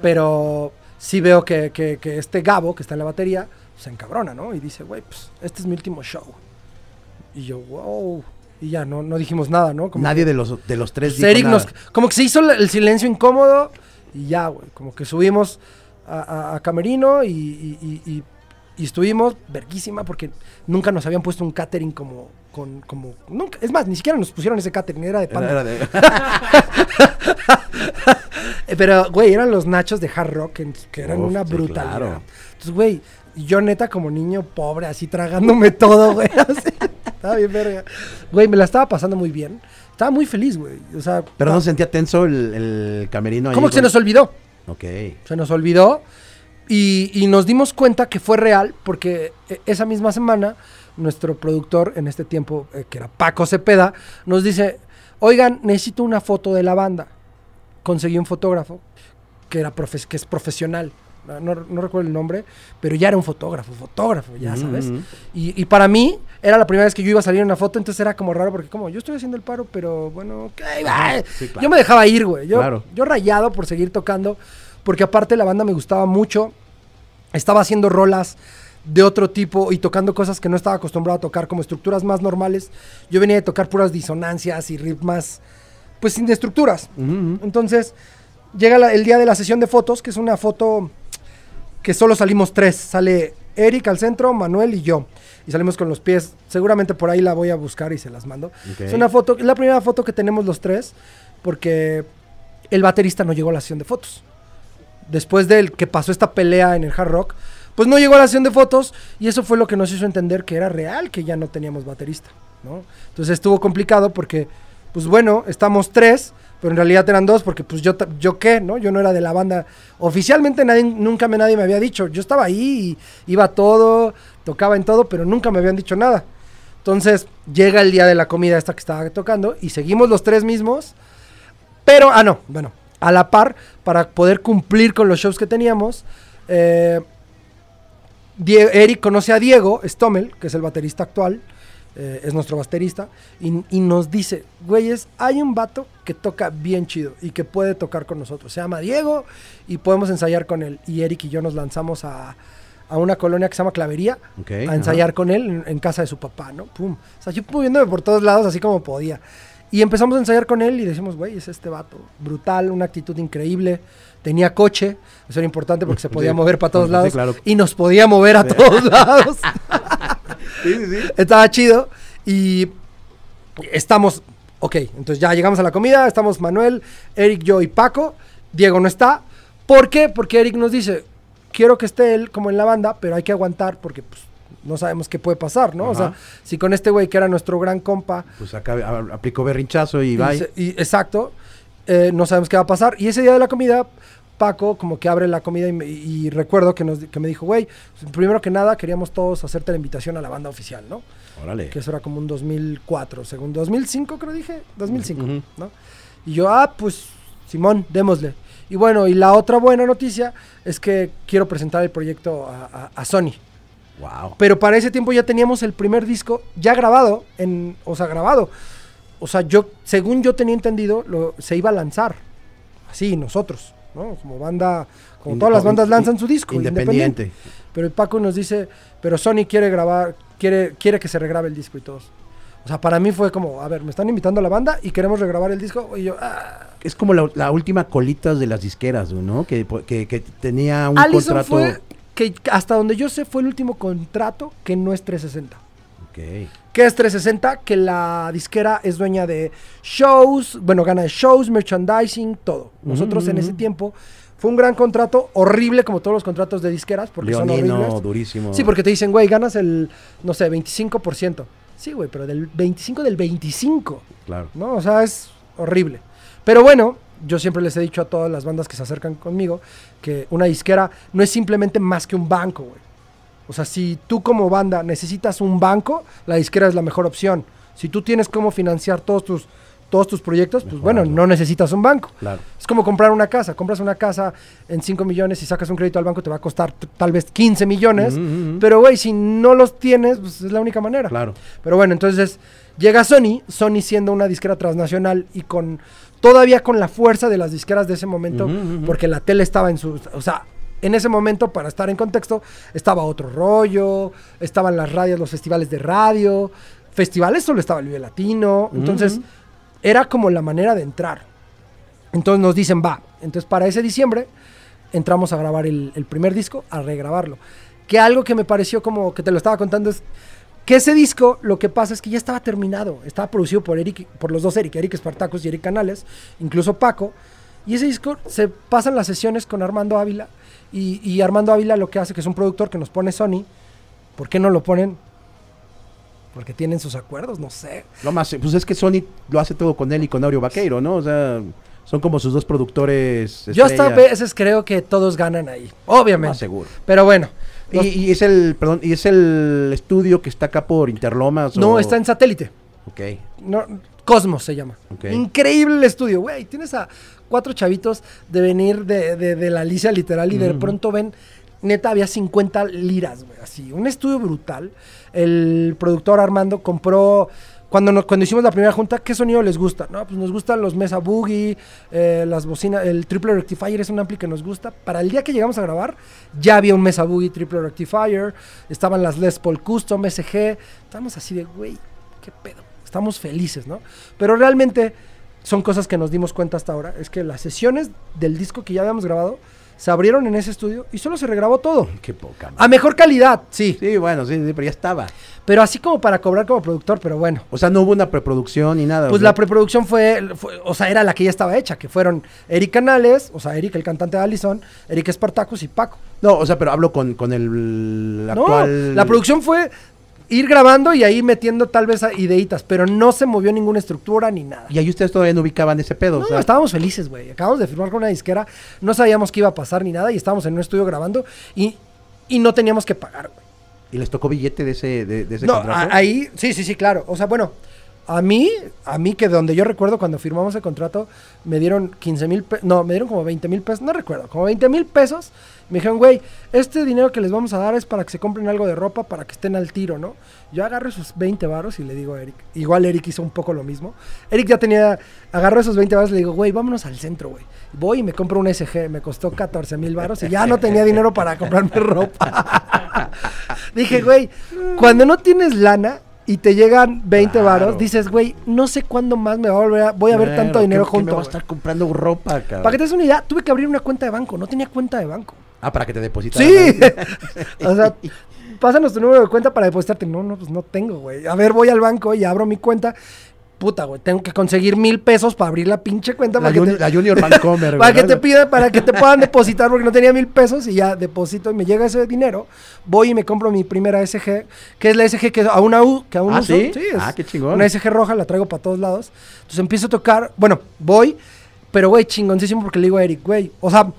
Pero sí veo que, que- que este Gabo, que está en la batería, se encabrona, ¿no? Y dice, güey, pues este es mi último show. Y yo, wow. Y ya, no, no dijimos nada, ¿no? Como Nadie que- de los, de los tres dijo Eric nada. nos- como que se hizo el silencio incómodo y ya, güey. Como que subimos a, a- a Camerino y, y- y- estuvimos verguísima porque nunca nos habían puesto un catering como, con, como, nunca. Es más, ni siquiera nos pusieron ese catering, era de panda. Era de- Pero, güey, eran los nachos de hard rock que eran Uf, una sí, brutalidad. claro. Entonces, güey, yo neta como niño pobre, así tragándome todo, güey. así, estaba bien verga. Güey, me la estaba pasando muy bien. Estaba muy feliz, güey. O sea, Pero no sentía tenso el, el camerino ahí ¿cómo que se con- nos olvidó? Ok. Se nos olvidó y, y nos dimos cuenta que fue real porque eh, esa misma semana nuestro productor en este tiempo, eh, que era Paco Cepeda, nos dice, oigan, necesito una foto de la banda. Conseguí un fotógrafo que, era profe- que es profesional. No, no- no recuerdo el nombre, pero ya era un fotógrafo, fotógrafo, ya sabes. ujú. Y, y para mí era la primera vez que yo iba a salir en una foto, entonces era como raro porque como yo estoy haciendo el paro, pero bueno. Sí, claro. yo me dejaba ir, güey. Yo, Claro. yo rayado por seguir tocando, porque aparte la banda me gustaba mucho, estaba haciendo rolas de otro tipo y tocando cosas que no estaba acostumbrado a tocar, como estructuras más normales. Yo venía de tocar puras disonancias y riffs más, pues sin de estructuras. Entonces, llega la- el día de la sesión de fotos, que es una foto que solo salimos tres. Sale Eric al centro, Manuel y yo. Y salimos con los pies. Seguramente por ahí la voy a buscar y se las mando. Es una foto, es la primera foto que tenemos los tres, porque el baterista no llegó a la sesión de fotos. Después del que pasó esta pelea en el hard rock, pues no llegó a la sesión de fotos y eso fue lo que nos hizo entender que era real, que ya no teníamos baterista, ¿no? Entonces estuvo complicado porque, pues bueno, estamos tres, pero en realidad eran dos porque pues yo, yo qué, ¿no? Yo no era de la banda. Oficialmente nadie, nunca me, nadie me había dicho, yo estaba ahí iba todo, tocaba en todo, pero nunca me habían dicho nada. Entonces llega el día de la comida esta que estaba tocando y seguimos los tres mismos. Pero, ah, no, bueno, a la par, para poder cumplir con los shows que teníamos, eh, Eric conoce a Diego Stommel, que es el baterista actual, eh, es nuestro baterista, y, y nos dice, güeyes, hay un vato que toca bien chido y que puede tocar con nosotros. Se llama Diego y podemos ensayar con él. Y Eric y yo nos lanzamos a, a una colonia que se llama Clavería a ajá. ensayar con él en, en casa de su papá, ¿no? Pum. O sea, yo moviéndome por todos lados así como podía. Y empezamos a ensayar con él y decimos, güey, es este vato. Brutal, una actitud increíble. Tenía coche, eso era importante porque se podía Sí. mover para todos Sí, lados. claro. Y nos podía mover a todos lados. Sí, sí, sí. Estaba chido. Y estamos, ok, entonces ya llegamos a la comida, estamos Manuel, Eric, yo y Paco. Diego no está. ¿Por qué? Porque Eric nos dice, quiero que esté él como en la banda, pero hay que aguantar porque pues, no sabemos qué puede pasar, ¿no? O sea, si con este güey que era nuestro gran compa, Pues acá aplicó berrinchazo y y bye. se- y- exacto, eh, no sabemos qué va a pasar. Y ese día de la comida, Paco como que abre la comida y, me- y recuerdo que, nos, que me dijo, güey, primero que nada queríamos todos hacerte la invitación a la banda oficial, ¿no? Órale. que eso era como un 2004, según 2005 creo dije, 2005, Ujú. ¿no? Y yo, ah, pues, Simón, démosle. Y bueno, y la otra buena noticia es que quiero presentar el proyecto a, a- a Sony. Wow. Pero para ese tiempo ya teníamos el primer disco ya grabado, en, o sea, grabado. O sea, yo, según yo tenía entendido, lo, se iba a lanzar. Así, nosotros, ¿no? Como banda, como todas las bandas lanzan su disco. Independiente. Pero el Paco nos dice, pero Sony quiere grabar, quiere, quiere que se regrabe el disco y todos. O sea, para mí fue como, a ver, me están invitando a la banda y queremos regrabar el disco. Y yo, ah. Es como la, la última colitas de las disqueras, ¿no? Que, que, que tenía un Allison contrato. fue, que hasta donde yo sé, fue el último contrato que no es 360. Ok. ¿Qué es 360? Que la disquera es dueña de shows, bueno, gana de shows, merchandising, todo. Nosotros en Ujú. ese tiempo fue un gran contrato, horrible como todos los contratos de disqueras, porque son horribles. durísimo. Sí, porque te dicen, güey, ganas el, no sé, 25%. Sí, güey, pero del 25 del 25, Claro. ¿no? O sea, es horrible. Pero bueno, yo siempre les he dicho a todas las bandas que se acercan conmigo que una disquera no es simplemente más que un banco, güey. O sea, si tú como banda necesitas un banco, la disquera es la mejor opción. Si tú tienes cómo financiar todos tus, todos tus proyectos, pues bueno, no necesitas un banco. Claro. Es como comprar una casa. Compras una casa en 5 millones y sacas un crédito al banco, te va a costar tal vez 15 millones. Pero, güey, si no los tienes, pues es la única manera. Claro. Pero bueno, entonces llega Sony, Sony siendo una disquera transnacional y con todavía con la fuerza de las disqueras de ese momento, porque la tele estaba en su, o sea, en ese momento para estar en contexto estaba otro rollo, estaban las radios, los festivales de radio, festivales solo estaba el Vive Latino, entonces era como la manera de entrar. Entonces nos dicen, va, entonces para ese diciembre entramos a grabar el, el primer disco, a regrabarlo. Que algo que me pareció como que te lo estaba contando es que ese disco, lo que pasa es que ya estaba terminado, estaba producido por Eric, por los dos Eric, Eric Espartacus y Eric Canales, incluso Paco. Y ese disco se pasan las sesiones con Armando Ávila y, y Armando Ávila lo que hace, que es un productor que nos pone Sony, ¿por qué no lo ponen? Porque tienen sus acuerdos, no sé. Lo más, pues es que Sony lo hace todo con él y con Aureo Vaqueiro, ¿no? O sea, son como sus dos productores. Yo hasta a veces creo que todos ganan ahí, obviamente. Más seguro. Pero bueno, Y, los- y es el, perdón, y es el estudio que está acá por Interlomas. no, o- está en satélite. Ok. No, Cosmos se llama. Ok. Increíble el estudio, güey. Tienes a cuatro chavitos de venir de, de- de la Alicia literal y de pronto ven, neta, había 50 liras, güey. Así, un estudio brutal. El productor Armando compró, cuando, nos- cuando hicimos la primera junta, ¿qué sonido les gusta? No, pues nos gustan los Mesa Boogie, eh, las bocinas, el Triple Rectifier es un ampli que nos gusta. Para el día que llegamos a grabar, ya había un Mesa Boogie Triple Rectifier, estaban las Les Paul Custom, SG. Estábamos así de, güey, qué pedo. Estamos felices, ¿no? Pero realmente son cosas que nos dimos cuenta hasta ahora. Es que las sesiones del disco que ya habíamos grabado se abrieron en ese estudio y solo se regrabó todo. Qué poca. madre. A mejor calidad, sí. Sí, bueno, sí, sí, pero ya estaba. Pero así como para cobrar como productor, pero bueno. O sea, no hubo una preproducción ni nada. Pues la preproducción fue, fue- o sea, era la que ya estaba hecha, que fueron Eric Canales, o sea, Eric, el cantante de Allison, Eric Espartacus y Paco. No, o sea, pero hablo con, con el No, actual. la producción fue ir grabando y ahí metiendo tal vez ideitas, pero no se movió ninguna estructura ni nada. Y ahí ustedes todavía no ubicaban ese pedo. No, o sea, estábamos felices, güey. Acabamos de firmar con una disquera, no sabíamos qué iba a pasar ni nada y estábamos en un estudio grabando y, y no teníamos que pagar, güey. Y les tocó billete de ese, de, de ese No, contrato. ahí, sí, sí, sí, claro. O sea, bueno, a mí, a mí que donde yo recuerdo cuando firmamos el contrato, me dieron 15 mil pesos, no, me dieron como 20 mil pesos, no recuerdo, como 20 mil pesos. Me dijeron, güey, este dinero que les vamos a dar es para que se compren algo de ropa, para que estén al tiro, ¿no? Yo agarro esos 20 varos y le digo a Eric, igual Eric hizo un poco lo mismo. Eric ya tenía, agarro esos 20 varos y le digo, güey, vámonos al centro, güey. Voy y me compro un SG, me costó 14 mil varos y ya no tenía dinero para comprarme ropa. Dije, güey, cuando no tienes lana y te llegan 20 Claro. varos, dices, güey, no sé cuándo más me va a volver a, voy a ver tanto dinero ¿qué- qué junto. me voy a estar comprando ropa, cabrón. Para que te des una idea, tuve que abrir una cuenta de banco, no tenía cuenta de banco. Ah, para que te depositaran. Sí. o sea, pásanos tu número de cuenta para depositarte. No, no, pues no tengo, güey. A ver, voy al banco y abro mi cuenta. Puta, güey, tengo que conseguir mil pesos para abrir la pinche cuenta. La, para que te- la Junior Vancomer, para que ¿verdad? te pidan, para que te puedan depositar, porque no tenía mil pesos y ya deposito y me llega ese dinero. Voy y me compro mi primera SG, que es la SG que aún, aún, que aún Ah, uso. ¿sí? es Ah, qué chingón. Una SG roja, la traigo para todos lados. Entonces empiezo a tocar, bueno, voy, pero güey, chingoncísimo porque le digo a Eric, güey, o sea,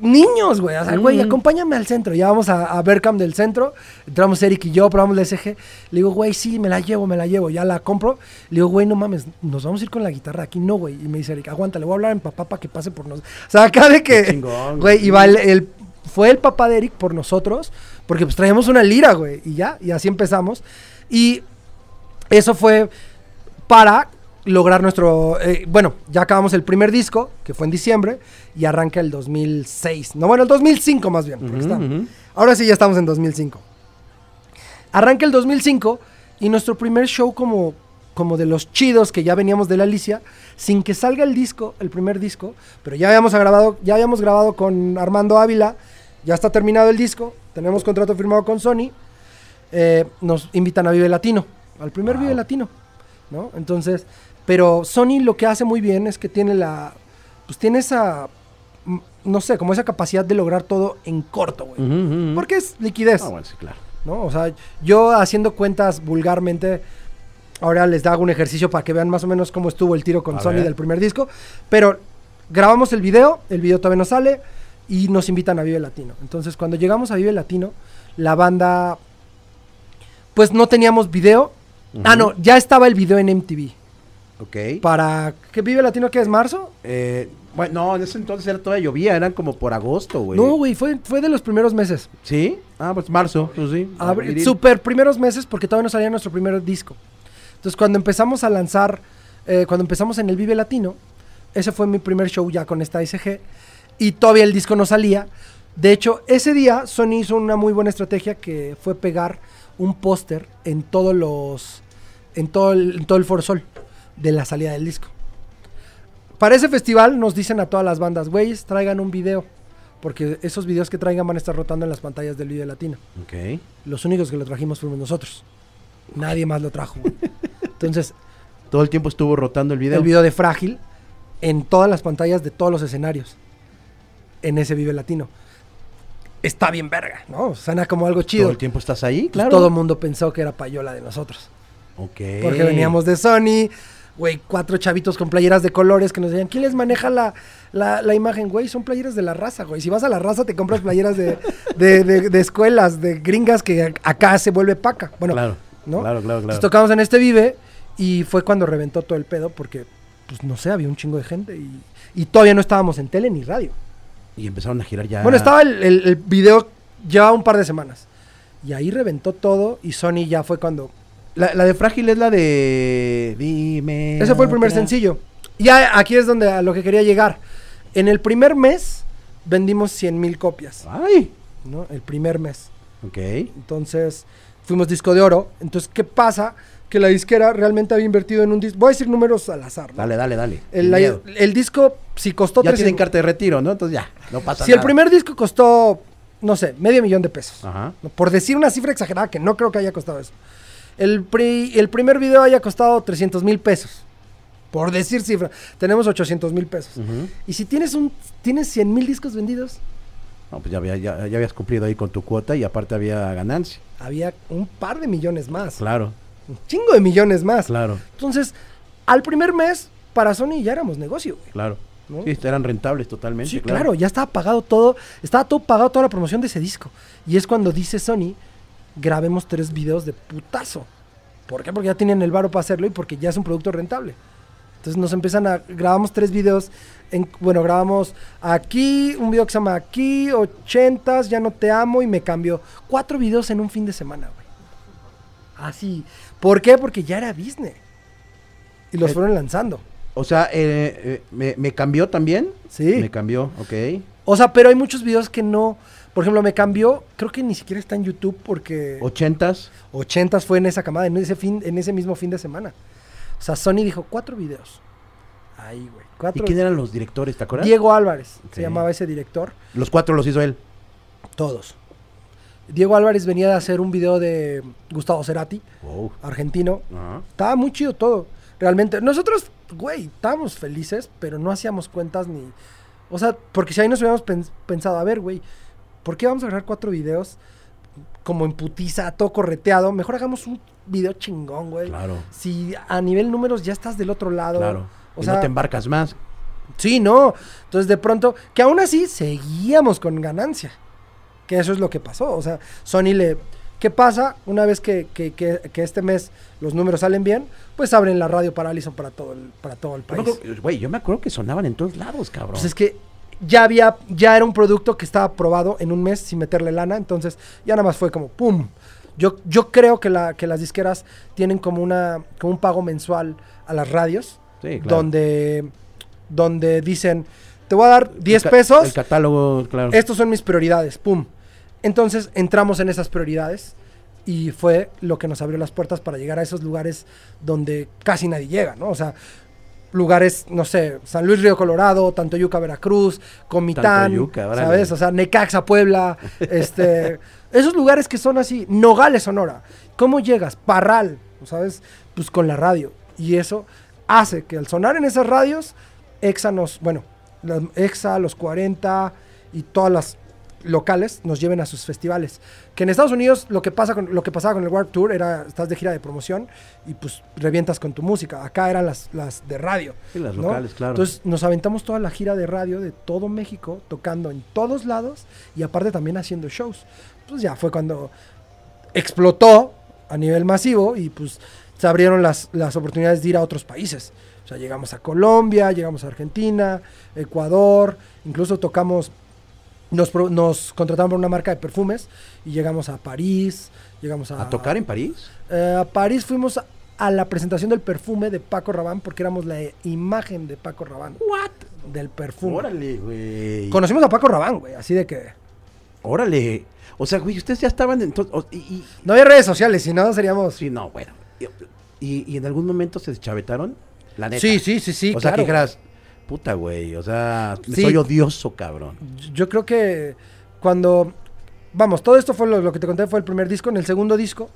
niños, güey, o sea, güey, Mm. acompáñame al centro. Ya vamos a, a Berkham del centro, entramos Eric y yo, probamos la SG. Le digo, güey, sí, me la llevo, me la llevo, ya la compro. Le digo, güey, no mames, nos vamos a ir con la guitarra aquí, no, güey. Y me dice Eric, aguanta, le voy a hablar a mi papá para que pase por nosotros. O sea, acá de que, chingón, güey, güey. y va el, el- fue el papá de Eric por nosotros, porque pues traíamos una lira, güey, y ya, y así empezamos. Y eso fue para lograr nuestro... eh, bueno, ya acabamos el primer disco, que fue en diciembre, y arranca el 2006. No, bueno, el 2005 más bien. ujú. Ahora sí ya estamos en 2005. Arranca el 2005 y nuestro primer show como, como de los chidos que ya veníamos de la Alicia, sin que salga el disco, el primer disco, pero ya habíamos grabado, ya habíamos grabado con Armando Ávila, ya está terminado el disco, tenemos contrato firmado con Sony, eh, nos invitan a Vive Latino, al primer Wow. Vive Latino, ¿no? Entonces, pero Sony lo que hace muy bien es que tiene la, pues tiene esa, no sé, como esa capacidad de lograr todo en corto, güey. Porque es liquidez. Ah, bueno, sí, claro. ¿no? O sea, yo haciendo cuentas vulgarmente, ahora les hago un ejercicio para que vean más o menos cómo estuvo el tiro con A Sony ver. del primer disco, pero grabamos el video, el video todavía no sale y nos invitan a Vive Latino. Entonces, cuando llegamos a Vive Latino, la banda, pues no teníamos video. Ah, no, ya estaba el video en MTV. Ok. Para, ¿qué Vive Latino qué es? ¿Marzo? Eh, bueno, no, en ese entonces era todavía llovía, eran como por agosto, güey. No, güey, fue, fue de los primeros meses. ¿Sí? Ah, pues marzo, pues sí. Abril- super primeros meses porque todavía no salía nuestro primer disco. Entonces cuando empezamos a lanzar, eh, cuando empezamos en el Vive Latino, ese fue mi primer show ya con esta SG y todavía el disco no salía. De hecho, ese día Sony hizo una muy buena estrategia que fue pegar un póster en todos los, en todo el, en todo el Foro Sol de la salida del disco. Para ese festival nos dicen a todas las bandas, güeyes, traigan un video. Porque esos videos que traigan van a estar rotando en las pantallas del Vive Latino. Ok. Los únicos que lo trajimos fuimos nosotros. Nadie más lo trajo. güey. Entonces, Todo el tiempo estuvo rotando el video. el video de Frágil en todas las pantallas de todos los escenarios. En ese Vive Latino. Está bien verga, ¿no? Suena como algo chido. Todo el tiempo estás ahí, Pues claro. Todo el mundo pensó que era payola de nosotros. Ok. Porque veníamos de Sony, güey, cuatro chavitos con playeras de colores que nos decían, ¿quién les maneja la, la, la imagen? Güey, son playeras de la raza, güey. Si vas a la raza te compras playeras de, de, de- de escuelas, de gringas que acá se vuelve paca. Bueno, Claro. ¿no? Claro, claro, claro. Entonces tocamos en este Vive y fue cuando reventó todo el pedo porque, pues no sé, había un chingo de gente y, y todavía no estábamos en tele ni radio. Y empezaron a girar ya. Bueno, estaba el, el- el video, llevaba un par de semanas. Y ahí reventó todo y Sony ya fue cuando... La, la de Frágil es la de. Dime. Ese fue el primer otra. sencillo. Ya aquí es donde a lo que quería llegar. En el primer mes vendimos 100 mil copias, Ay. ¿no? El primer mes. Ok. Entonces, fuimos disco de oro. Entonces, ¿qué pasa? Que la disquera realmente había invertido en un disco. Voy a decir números al azar. ¿no? Dale, dale, dale. El, la- el disco, si costó Ya 13 tienen carta de retiro, ¿no? Entonces ya, no pasa Si el nada. primer disco costó, no sé, medio millón de pesos. Ajá. Por decir una cifra exagerada que no creo que haya costado eso. El, pri- el primer video haya costado 300 mil pesos. Por decir cifra. Tenemos 800 mil pesos. Y si tienes un tienes 100 mil discos vendidos, No, pues ya, había- ya, ya habías cumplido ahí con tu cuota y aparte había ganancia. había un par de millones más. Claro, Un chingo de millones más. claro, Entonces, al primer mes, para Sony ya éramos negocio, güey. claro. ¿no? Sí, eran rentables totalmente. Sí, claro. ya estaba pagado todo, estaba todo pagado toda la promoción de ese disco. Y es cuando dice Sony, grabemos tres videos de putazo. ¿Por qué? Porque ya tienen el varo para hacerlo y porque ya es un producto rentable. Entonces nos empiezan a, grabamos tres videos, en, bueno, grabamos aquí, un video que se llama aquí, ochentas, ya no te amo y me cambió. Cuatro videos en un fin de semana, güey. Así. ¿Por qué? Porque ya era business. Y los Eh, fueron lanzando. O sea, eh, eh, me, me cambió también. Sí. Me cambió, ok. O sea, pero hay muchos videos que no. Por ejemplo, me cambió, creo que ni siquiera está en YouTube porque Ochentas. 80 fue en esa camada, en ese fin, en ese mismo fin de semana. O sea, Sony dijo cuatro videos. Ahí, güey. ¿Y Cuatro. quién eran los directores, te acuerdas? Diego Álvarez se llamaba ese director. Los cuatro los hizo él. Todos. Diego Álvarez venía de hacer un video de Gustavo Cerati, Wow. argentino. Estaba muy chido todo. Realmente. Nosotros, güey, estábamos felices, pero no hacíamos cuentas ni. O sea, porque si ahí nos hubiéramos pens- pensado, a ver, güey, ¿por qué vamos a grabar cuatro videos como en putiza, todo correteado? Mejor hagamos un video chingón, güey. Claro, Si a nivel números ya estás del otro lado. claro. O y sea, no te embarcas más. Sí, no. Entonces de pronto, que aún así seguíamos con ganancia. Que eso es lo que pasó. O sea, Sony le... ¿Qué pasa? Una vez que, que- que- que este mes los números salen bien, pues abren la radio para Allison para todo el, para todo el país. Güey, yo me acuerdo que sonaban en todos lados, cabrón. Pues es que ya había, ya era un producto que estaba probado en un mes sin meterle lana, entonces ya nada más fue como ¡pum! Yo, yo creo que, la, que las disqueras tienen como, una, como un pago mensual a las radios, Sí, claro. donde, donde dicen, te voy a dar 10 El ca- pesos, El catálogo, claro. estos son mis prioridades, ¡pum! Entonces entramos en esas prioridades y fue lo que nos abrió las puertas para llegar a esos lugares donde casi nadie llega, ¿no? O sea, lugares, no sé, San Luis Río Colorado, Tantoyuca, Veracruz, Comitán, Tantoyuca. ¿sabes? O sea, Necaxa, Puebla, este, esos lugares que son así, Nogales, Sonora. ¿Cómo llegas? Parral, ¿sabes? Pues con la radio. Y eso hace que al sonar en esas radios, Exa nos, bueno, Exa, los 40 y todas las locales nos lleven a sus festivales. Que en Estados Unidos lo que pasa con lo que pasaba con el Warped Tour era estás de gira de promoción y pues revientas con tu música. Acá eran las, las de radio. Sí, las ¿no? locales, claro. Entonces nos aventamos toda la gira de radio de todo México, tocando en todos lados y aparte también haciendo shows. Pues ya fue cuando explotó a nivel masivo y pues se abrieron las, las oportunidades de ir a otros países. O sea, llegamos a Colombia, llegamos a Argentina, Ecuador, incluso tocamos, nos, nos contrataron por una marca de perfumes y llegamos a París, llegamos a... ¿A tocar en París? Eh, a París fuimos a, a la presentación del perfume de Paco Rabanne porque éramos la imagen de Paco Rabanne. ¿What? Del perfume. Órale, güey. Conocimos a Paco Rabanne, güey, así de que... Órale. O sea, güey, ustedes ya estaban en... to- o- y, y- No había redes sociales, si no seríamos... Sí, no, bueno. Y, y en algún momento se deschavetaron? La neta. Sí, sí, sí, sí. o sea, claro. que dijeras, puta, güey, o sea, Sí. soy odioso, cabrón. Yo creo que cuando. Vamos, todo esto fue lo, lo que te conté, fue el primer disco. En el segundo disco,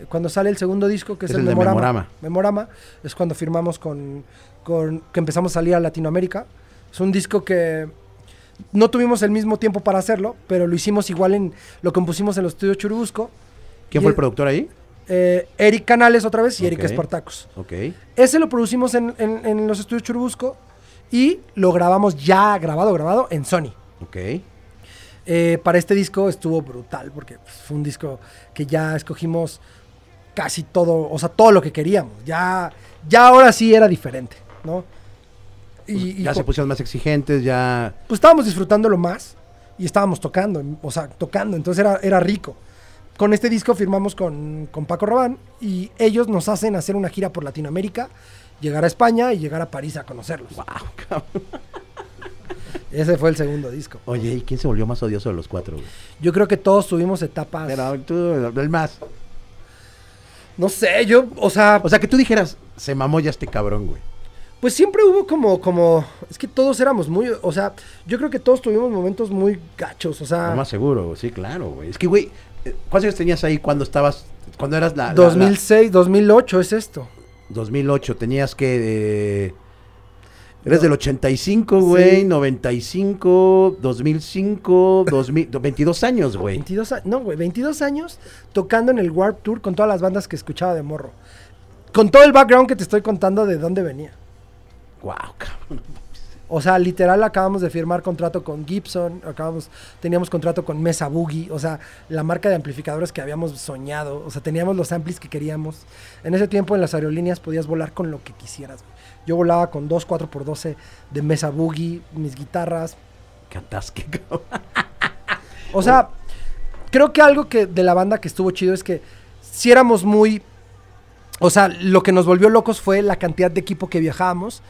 eh, cuando sale el segundo disco, que es, Es el, el de Memorama, Memorama. Memorama, es cuando firmamos con, con. que empezamos a salir a Latinoamérica. Es un disco que. No tuvimos el mismo tiempo para hacerlo, pero lo hicimos igual en. Lo compusimos en los estudios Churubusco. ¿Quién fue el el- productor ahí? Eh, Eric Canales otra vez y Eric Ok. Espartacus. Ok. Ese lo producimos en, en- en los estudios Churubusco y lo grabamos ya grabado, grabado en Sony. Ok. Eh, para este disco estuvo brutal porque pues, fue un disco que ya escogimos casi todo, o sea, todo lo que queríamos. Ya, ya ahora sí era diferente, ¿no? Y, y Pues ya se pusieron más exigentes, ya... pues estábamos disfrutándolo más y estábamos tocando, o sea, tocando, entonces era, era rico. Con este disco firmamos con, con Paco Rabanne y ellos nos hacen hacer una gira por Latinoamérica, llegar a España y llegar a París a conocerlos. Wow, cabrón. Ese fue el segundo disco. Oye, ¿y quién se volvió más odioso de los cuatro, güey? Yo creo que todos tuvimos etapas. Pero tú, el más. No sé, yo, o sea, O sea, que tú dijeras, se mamó ya este cabrón, güey. Pues siempre hubo como, como, es que todos éramos muy, o sea, yo creo que todos tuvimos momentos muy gachos, o sea, Lo más seguro, sí, claro, güey. Es que, güey, eh, ¿cuántos años tenías ahí cuando estabas, cuando eras la... la- 2006, 2008 es esto. La- 2008, tenías que... eh, eres del 85, güey, Sí. 95, 2005, 2000, 22 años, güey. 22, a- no, güey, 22 años tocando en el Warp Tour con todas las bandas que escuchaba de morro. Con todo el background que te estoy contando de dónde venía. Wow, cabrón. O sea, literal acabamos de firmar contrato con Gibson, acabamos, teníamos contrato con Mesa Boogie, o sea, la marca de amplificadores que habíamos soñado, o sea, teníamos los amplis que queríamos. En ese tiempo en las aerolíneas podías volar con lo que quisieras. Yo volaba con dos 4x12 de Mesa Boogie, mis guitarras. Qué atasque. O sea, creo que algo que de la banda que estuvo chido es que si éramos muy... O sea, lo que nos volvió locos fue la cantidad de equipo que viajábamos,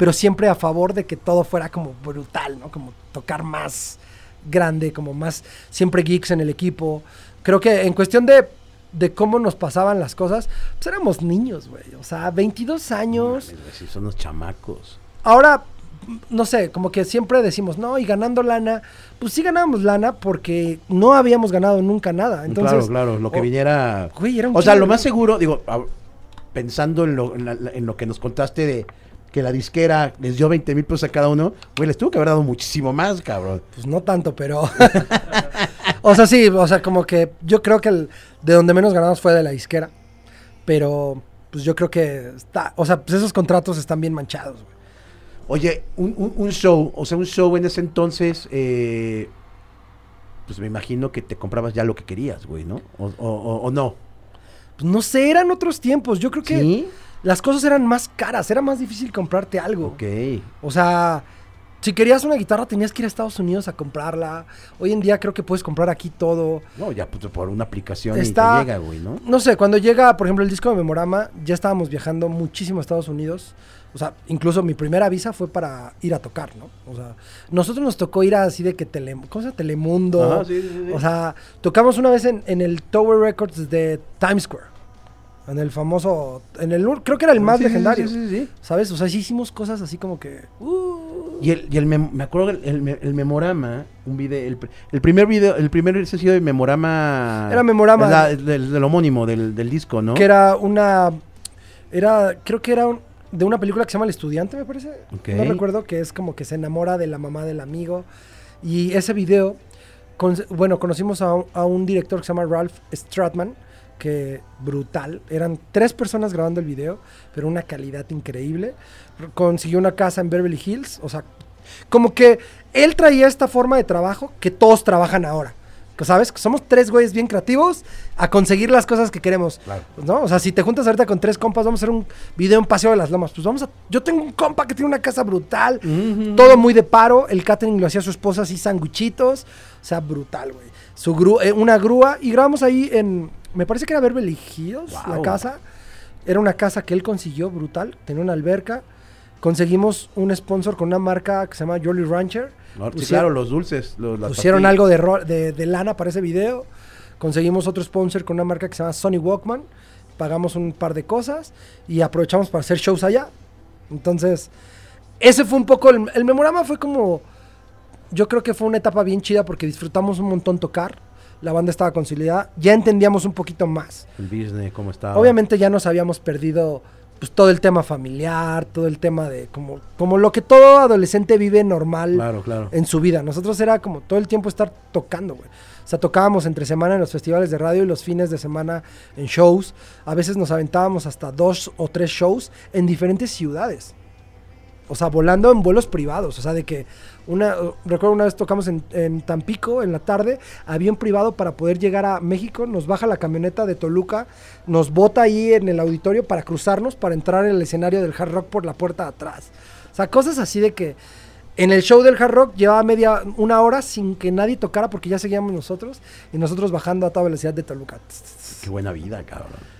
pero siempre a favor de que todo fuera como brutal, ¿no? Como tocar más grande, como más... Siempre geeks en el equipo. Creo que en cuestión de, de cómo nos pasaban las cosas, pues éramos niños, güey. O sea, 22 años. Sí, son unos chamacos. Ahora, no sé, como que siempre decimos, no, y ganando lana, pues sí ganábamos lana porque no habíamos ganado nunca nada. Entonces, claro, claro, lo que viniera... Güey, era un O sea, lo más seguro, digo, pensando en lo, en, la- en lo que nos contaste de que la disquera les dio 20 mil pesos a cada uno, güey, les tuvo que haber dado muchísimo más, cabrón. Pues no tanto, pero. o sea, sí, o sea, como que yo creo que el- de donde menos ganamos fue de la disquera. Pero, pues yo creo que está. O sea, pues esos contratos están bien manchados, güey. Oye, un, un- un show, o sea, un show en ese entonces, eh, pues me imagino que te comprabas ya lo que querías, güey, ¿no? O, o- o- o no. Pues no sé, eran otros tiempos. Yo creo que ¿Sí? Las cosas eran más caras. Era más difícil comprarte algo. Ok. O sea, si querías una guitarra tenías que ir a Estados Unidos a comprarla. Hoy en día creo que puedes comprar aquí todo. No, ya pues, por una aplicación Está- y te llega, güey, ¿no? No sé, cuando llega, por ejemplo, el disco de Memorama, ya estábamos viajando muchísimo a Estados Unidos. O sea, incluso mi primera visa fue para ir a tocar, ¿no? O sea, nosotros nos tocó ir así de que tele, ¿cómo se llama? Telemundo. Ajá, sí, sí, sí. O sea, tocamos una vez en, en el Tower Records de Times Square. En el famoso, en el, creo que era el más Sí, legendario. sí, sí, sí. ¿Sabes? O sea, sí hicimos cosas así como que... uh, Y el, y el mem- me acuerdo el, el, el memorama, un video, el, el primer video, el primer sido de memorama. Era Memorama. la- del, del homónimo del, del disco, ¿no? Que era una. Era. Creo que era un- de una película que se llama El Estudiante, me parece. No recuerdo, que es como que se enamora de la mamá del amigo. Y ese video con- bueno, conocimos a a un director que se llama Ralph Stratman, que brutal. Eran tres personas grabando el video, pero una calidad increíble. Consiguió una casa en Beverly Hills, o sea, como que él traía esta forma de trabajo que todos trabajan ahora. Que, ¿Sabes? Somos tres güeyes bien creativos a conseguir las cosas que queremos. Claro. ¿No? O sea, si te juntas ahorita con tres compas, vamos a hacer un video en Paseo de las Lomas. Pues vamos a. Yo tengo un compa que tiene una casa brutal. Todo muy de paro. El catering lo hacía su esposa así, sanguichitos. O sea, brutal, güey. Su gru- eh, una grúa. Y grabamos ahí en. Me parece que era Beverly Hills, la casa. Era una casa que él consiguió brutal. Tenía una alberca. Conseguimos un sponsor con una marca que se llama Jolly Rancher. No, sí, Pusieron- claro, los dulces. Los, Pusieron algo de, de lana para ese video. Conseguimos otro sponsor con una marca que se llama Sony Walkman. Pagamos un par de cosas y aprovechamos para hacer shows allá. Entonces, ese fue un poco. El, el memorama fue como. Yo creo que fue una etapa bien chida porque disfrutamos un montón tocar. La banda estaba consolidada. Ya entendíamos un poquito más. El business, cómo estaba. Obviamente ya nos habíamos perdido pues, todo el tema familiar, todo el tema de como, como lo que todo adolescente vive normal Claro, claro. en su vida. Nosotros era como todo el tiempo estar tocando, güey. O sea, tocábamos entre semana en los festivales de radio y los fines de semana en shows. A veces nos aventábamos hasta dos o tres shows en diferentes ciudades. O sea, volando en vuelos privados. O sea, de que una. Recuerdo una vez tocamos en, en Tampico en la tarde, avión privado para poder llegar a México. Nos baja la camioneta de Toluca, nos bota ahí en el auditorio para cruzarnos, para entrar en el escenario del hard rock por la puerta de atrás. O sea, cosas así de que en el show del hard rock llevaba media, una hora sin que nadie tocara porque ya seguíamos nosotros y nosotros bajando a toda velocidad de Toluca. Qué buena vida, cabrón.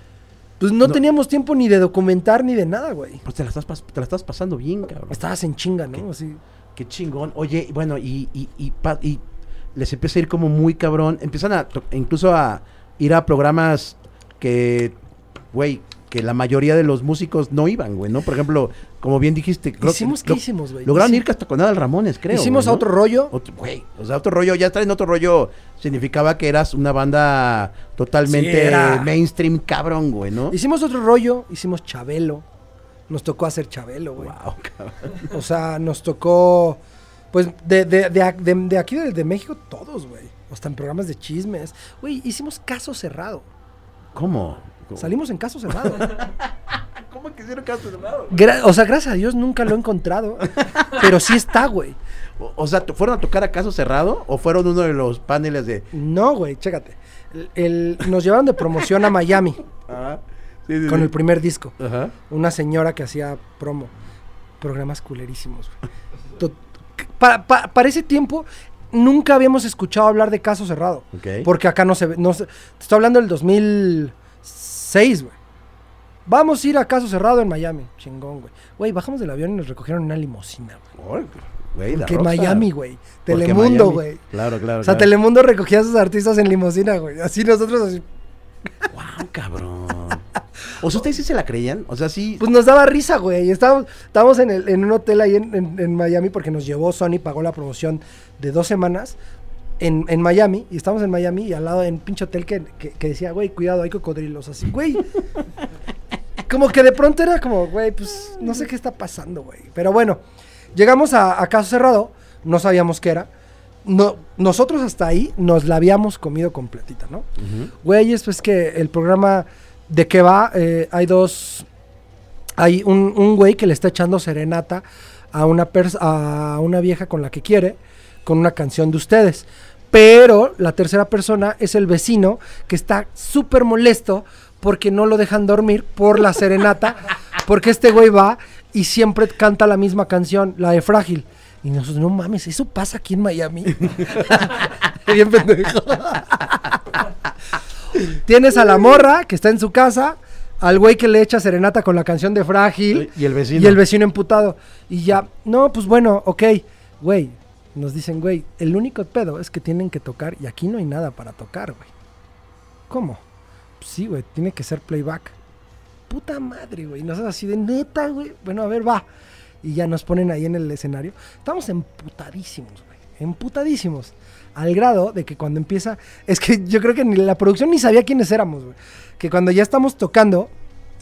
Pues no, No. teníamos tiempo ni de documentar ni de nada, güey. Pues te la estás, te la estás pasando bien, cabrón. Estabas en chinga, ¿Qué? ¿no? Así. Qué chingón. Oye, bueno, y, y, y, y les empieza a ir como muy cabrón. Empiezan a incluso a ir a programas que, güey, que la mayoría de los músicos no iban, güey, ¿no? Por ejemplo, como bien dijiste, creo que Hicimos, ¿qué lo- hicimos, güey? Lograron ir hasta con Adal Ramones, creo. Hicimos güey, a otro rollo. Otro- Güey, o sea, otro rollo, ya estar en otro rollo significaba que eras una banda totalmente Sí, era- mainstream cabrón, güey, ¿no? Hicimos otro rollo, hicimos Chabelo. Nos tocó hacer Chabelo, güey. Wow, cabrón. O sea, nos tocó. Pues de, de, de, aquí de, de México, todos, güey. Hasta en programas de chismes. Güey, hicimos caso cerrado. ¿Cómo? Salimos en caso cerrado. ¿Cómo que hicieron caso cerrado? Gra- o sea, gracias a Dios nunca lo he encontrado. pero sí está, güey. O, o sea, ¿fueron a tocar a caso cerrado o fueron uno de los paneles de... No, güey, chécate. El- el- nos llevaron de promoción a Miami Ajá. Sí, sí, con sí. el primer disco. Ajá. Una señora que hacía promo. Programas culerísimos, güey. To- Para, pa- para ese tiempo, nunca habíamos escuchado hablar de caso cerrado. Porque acá no se ve. No se- te estoy hablando del 2006, güey. Vamos a ir a caso cerrado en Miami. Chingón, güey. Güey, bajamos del avión y nos recogieron en una limusina, güey. Güey, la Que rosa. Miami, güey. Porque Telemundo, güey. Claro, claro. O sea, claro. Telemundo recogía a sus artistas en limusina, güey. Así nosotros, así. Guau, cabrón. O sea, ¿ustedes sí se la creían? O sea, sí... Pues nos daba risa, güey. Estábamos, estábamos en, el- en un hotel ahí en, en- en Miami porque nos llevó Sony, pagó la promoción de dos semanas en, en Miami. Y estábamos en Miami y al lado en pinche hotel que, que- que decía, güey, cuidado, hay cocodrilos. Así, güey. como que de pronto era como, güey, pues no sé qué está pasando, güey. Pero bueno, llegamos a, a caso cerrado, no sabíamos qué era. No, nosotros hasta ahí nos la habíamos comido completita, ¿no? Ujú. Güey, es pues que el programa de qué va, eh, hay dos. Hay un, un güey que le está echando serenata a una, pers- a una vieja con la que quiere, con una canción de ustedes. Pero la tercera persona es el vecino que está súper molesto porque no lo dejan dormir por la serenata, porque este güey va y siempre canta la misma canción, la de Frágil. Y nosotros, no mames, eso pasa aquí en Miami. Bien pendejo. Tienes a la morra que está en su casa, al güey que le echa serenata con la canción de Frágil Y el vecino. y el vecino emputado. Y ya, no, pues bueno, ok, güey. Nos dicen, güey, el único pedo es que tienen que tocar y aquí no hay nada para tocar, güey. ¿Cómo? Pues sí, güey, tiene que ser playback. Puta madre, güey. No es así de neta, güey. Bueno, a ver, va. Y ya nos ponen ahí en el escenario. Estamos emputadísimos, güey. Emputadísimos. Al grado de que cuando empieza. Es que yo creo que ni la producción ni sabía quiénes éramos, güey. Que cuando ya estamos tocando,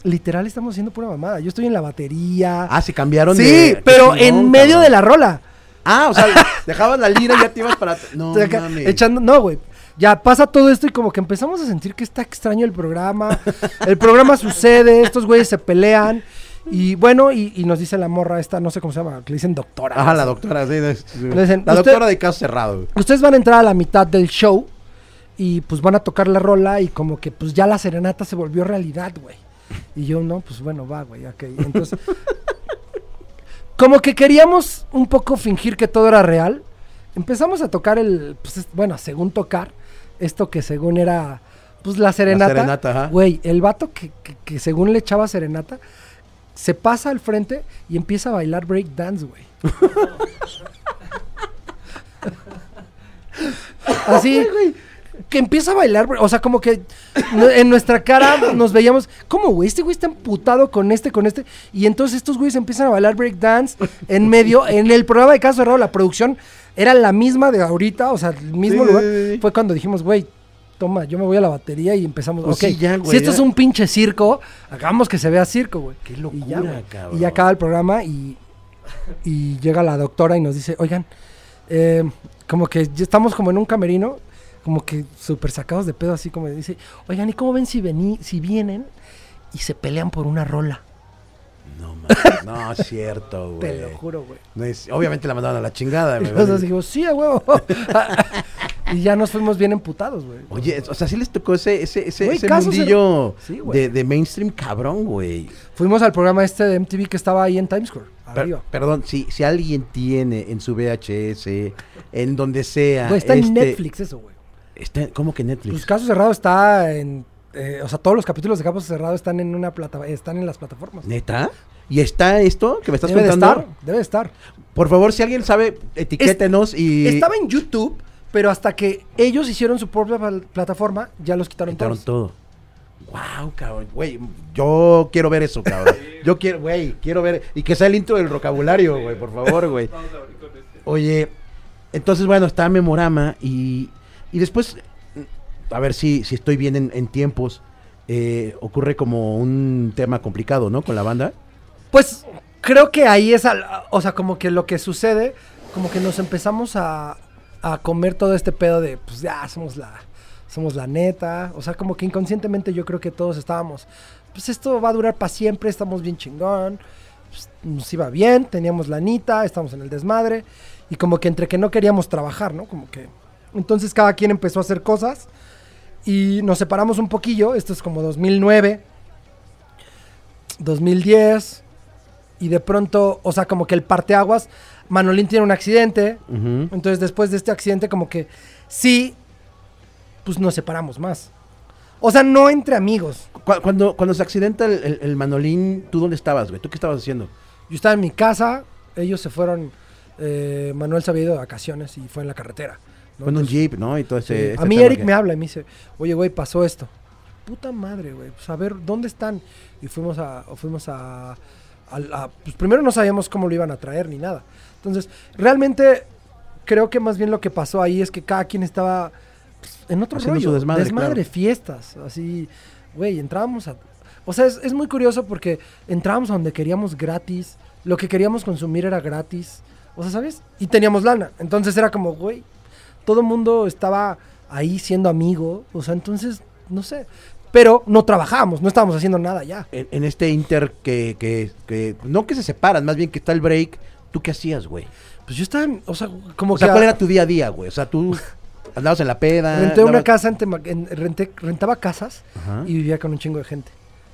literal estamos haciendo pura mamada. Yo estoy en la batería. Ah, se cambiaron sí, de... qué pero chingón, en medio cabrón. de la rola. Ah, o sea, dejabas la lira y ya te ibas para... No, mames. echando, no, güey. Ya pasa todo esto y como que empezamos a sentir que está extraño el programa. El programa sucede, estos güeyes se pelean. Y bueno, y, y nos dice la morra esta, no sé cómo se llama, que le dicen doctora. Ajá, no la doctora, sí, es- Le dicen, la "Usted- doctora de caso cerrado. Ustedes van a entrar a la mitad del show y pues van a tocar la rola y como que pues ya la serenata se volvió realidad, güey. Y yo, no, pues bueno, va, güey, ok. Entonces, como que queríamos un poco fingir que todo era real. Empezamos a tocar el, pues es- bueno, según tocar, esto que según era, pues la serenata. serenata, ajá. Güey, el vato que, que- que según le echaba serenata, se pasa al frente y empieza a bailar break dance, güey. Así, que empieza a bailar, o sea, como que en nuestra cara nos veíamos, ¿cómo, güey? Este güey está emputado con este, con este. Y entonces estos güeyes empiezan a bailar breakdance en medio, en el programa de Caso Cerrado, la producción era la misma de ahorita, o sea, el mismo Sí, lugar. sí, sí. Fue cuando dijimos, güey, toma, yo me voy a la batería y empezamos, Pues ok, sí, ya, güey, si esto ya. es un pinche circo, hagamos que se vea circo, güey. Qué Y locura, ya, güey. cabrón. Y ya acaba el programa y, y llega la doctora y nos dice, oigan, eh, como que ya estamos como en un camerino, como que súper sacados de pedo, así como dice, oigan, ¿y cómo ven si, vení, si vienen y se pelean por una rola? No, mames, no, es cierto, güey. Te lo juro, güey. No es- obviamente la mandaron a la chingada, Y nosotros dijimos, sí, a huevo. y ya nos fuimos bien emputados, güey. Oye, o sea, sí les tocó ese, ese, ese, Güey, ese mundillo Sí, de, de mainstream cabrón, güey. Fuimos al programa este de MTV que estaba ahí en Times Square, Per- perdón, si, si alguien tiene en su VHS, en donde sea. Güey, está en este- Netflix eso, güey. Está, ¿Cómo que Netflix? Pues Caso Cerrado está en... eh, o sea, todos los capítulos de Caso Cerrado están en una plata, están en las plataformas. ¿Neta? ¿Y está esto que me estás Debe de contando? estar, debe de estar. Por favor, si alguien sabe, etiquétenos y. Estaba en YouTube, pero hasta que ellos hicieron su propia plataforma, ya los quitaron, Quitaron todos. todo. Wow, cabrón. Güey, yo quiero ver eso, cabrón. Yo quiero, güey, quiero ver. Y que sea el intro del vocabulario, güey, por favor, güey. Oye, entonces, bueno, está Memorama y, y después, a ver si, si estoy bien en, tiempos. eh, ocurre como un tema complicado, ¿no? Con la banda. Pues creo que ahí es, al- o sea, como que lo que sucede, como que nos empezamos a, a comer todo este pedo de, pues ya, somos la, somos la neta, o sea, como que inconscientemente yo creo que todos estábamos, pues esto va a durar para siempre, estamos bien chingón, pues, nos iba bien, teníamos la anita, estamos en el desmadre, y como que entre que no queríamos trabajar, ¿no? Como que, entonces cada quien empezó a hacer cosas, y nos separamos un poquillo, esto es como 2009, 2010, y de pronto, o sea, como que el parteaguas, Manolín tiene un accidente, entonces después de este accidente como que sí, pues nos separamos más. O sea, no entre amigos. Cu- Cuando, cuando se accidenta el, el- el manolín, ¿tú dónde estabas, güey? ¿Tú qué estabas haciendo? Yo estaba en mi casa, ellos se fueron, eh, Manuel se había ido de vacaciones y fue en la carretera. ¿No? Fue en un Entonces, jeep, ¿no? Y todo sí. ese, este a mí Eric que- me habla y me dice, oye, güey, pasó esto. Puta madre, güey, pues a ver, ¿dónde están? Y fuimos a, o fuimos a, pues primero no sabíamos cómo lo iban a traer ni nada. Entonces, realmente creo que más bien lo que pasó ahí es que cada quien estaba pues, en otro Haciendo rollo. su desmadre, claro. fiestas, así, güey, entrábamos a... O sea, es, es muy curioso porque entrábamos a donde queríamos gratis, lo que queríamos consumir era gratis, o sea, ¿sabes? Y teníamos lana, entonces era como, güey, todo el mundo estaba ahí siendo amigo, o sea, entonces, no sé, pero no trabajábamos, no estábamos haciendo nada ya. En, en este inter que, que, que- no que se separan, más bien que está el break, ¿tú qué hacías, güey? Pues yo estaba, o sea, como O sea, que ¿cuál era tu día a día, güey? O sea, tú andabas en la peda. renté una casa, en renté, rentaba casas Ajá. y vivía con un chingo de gente.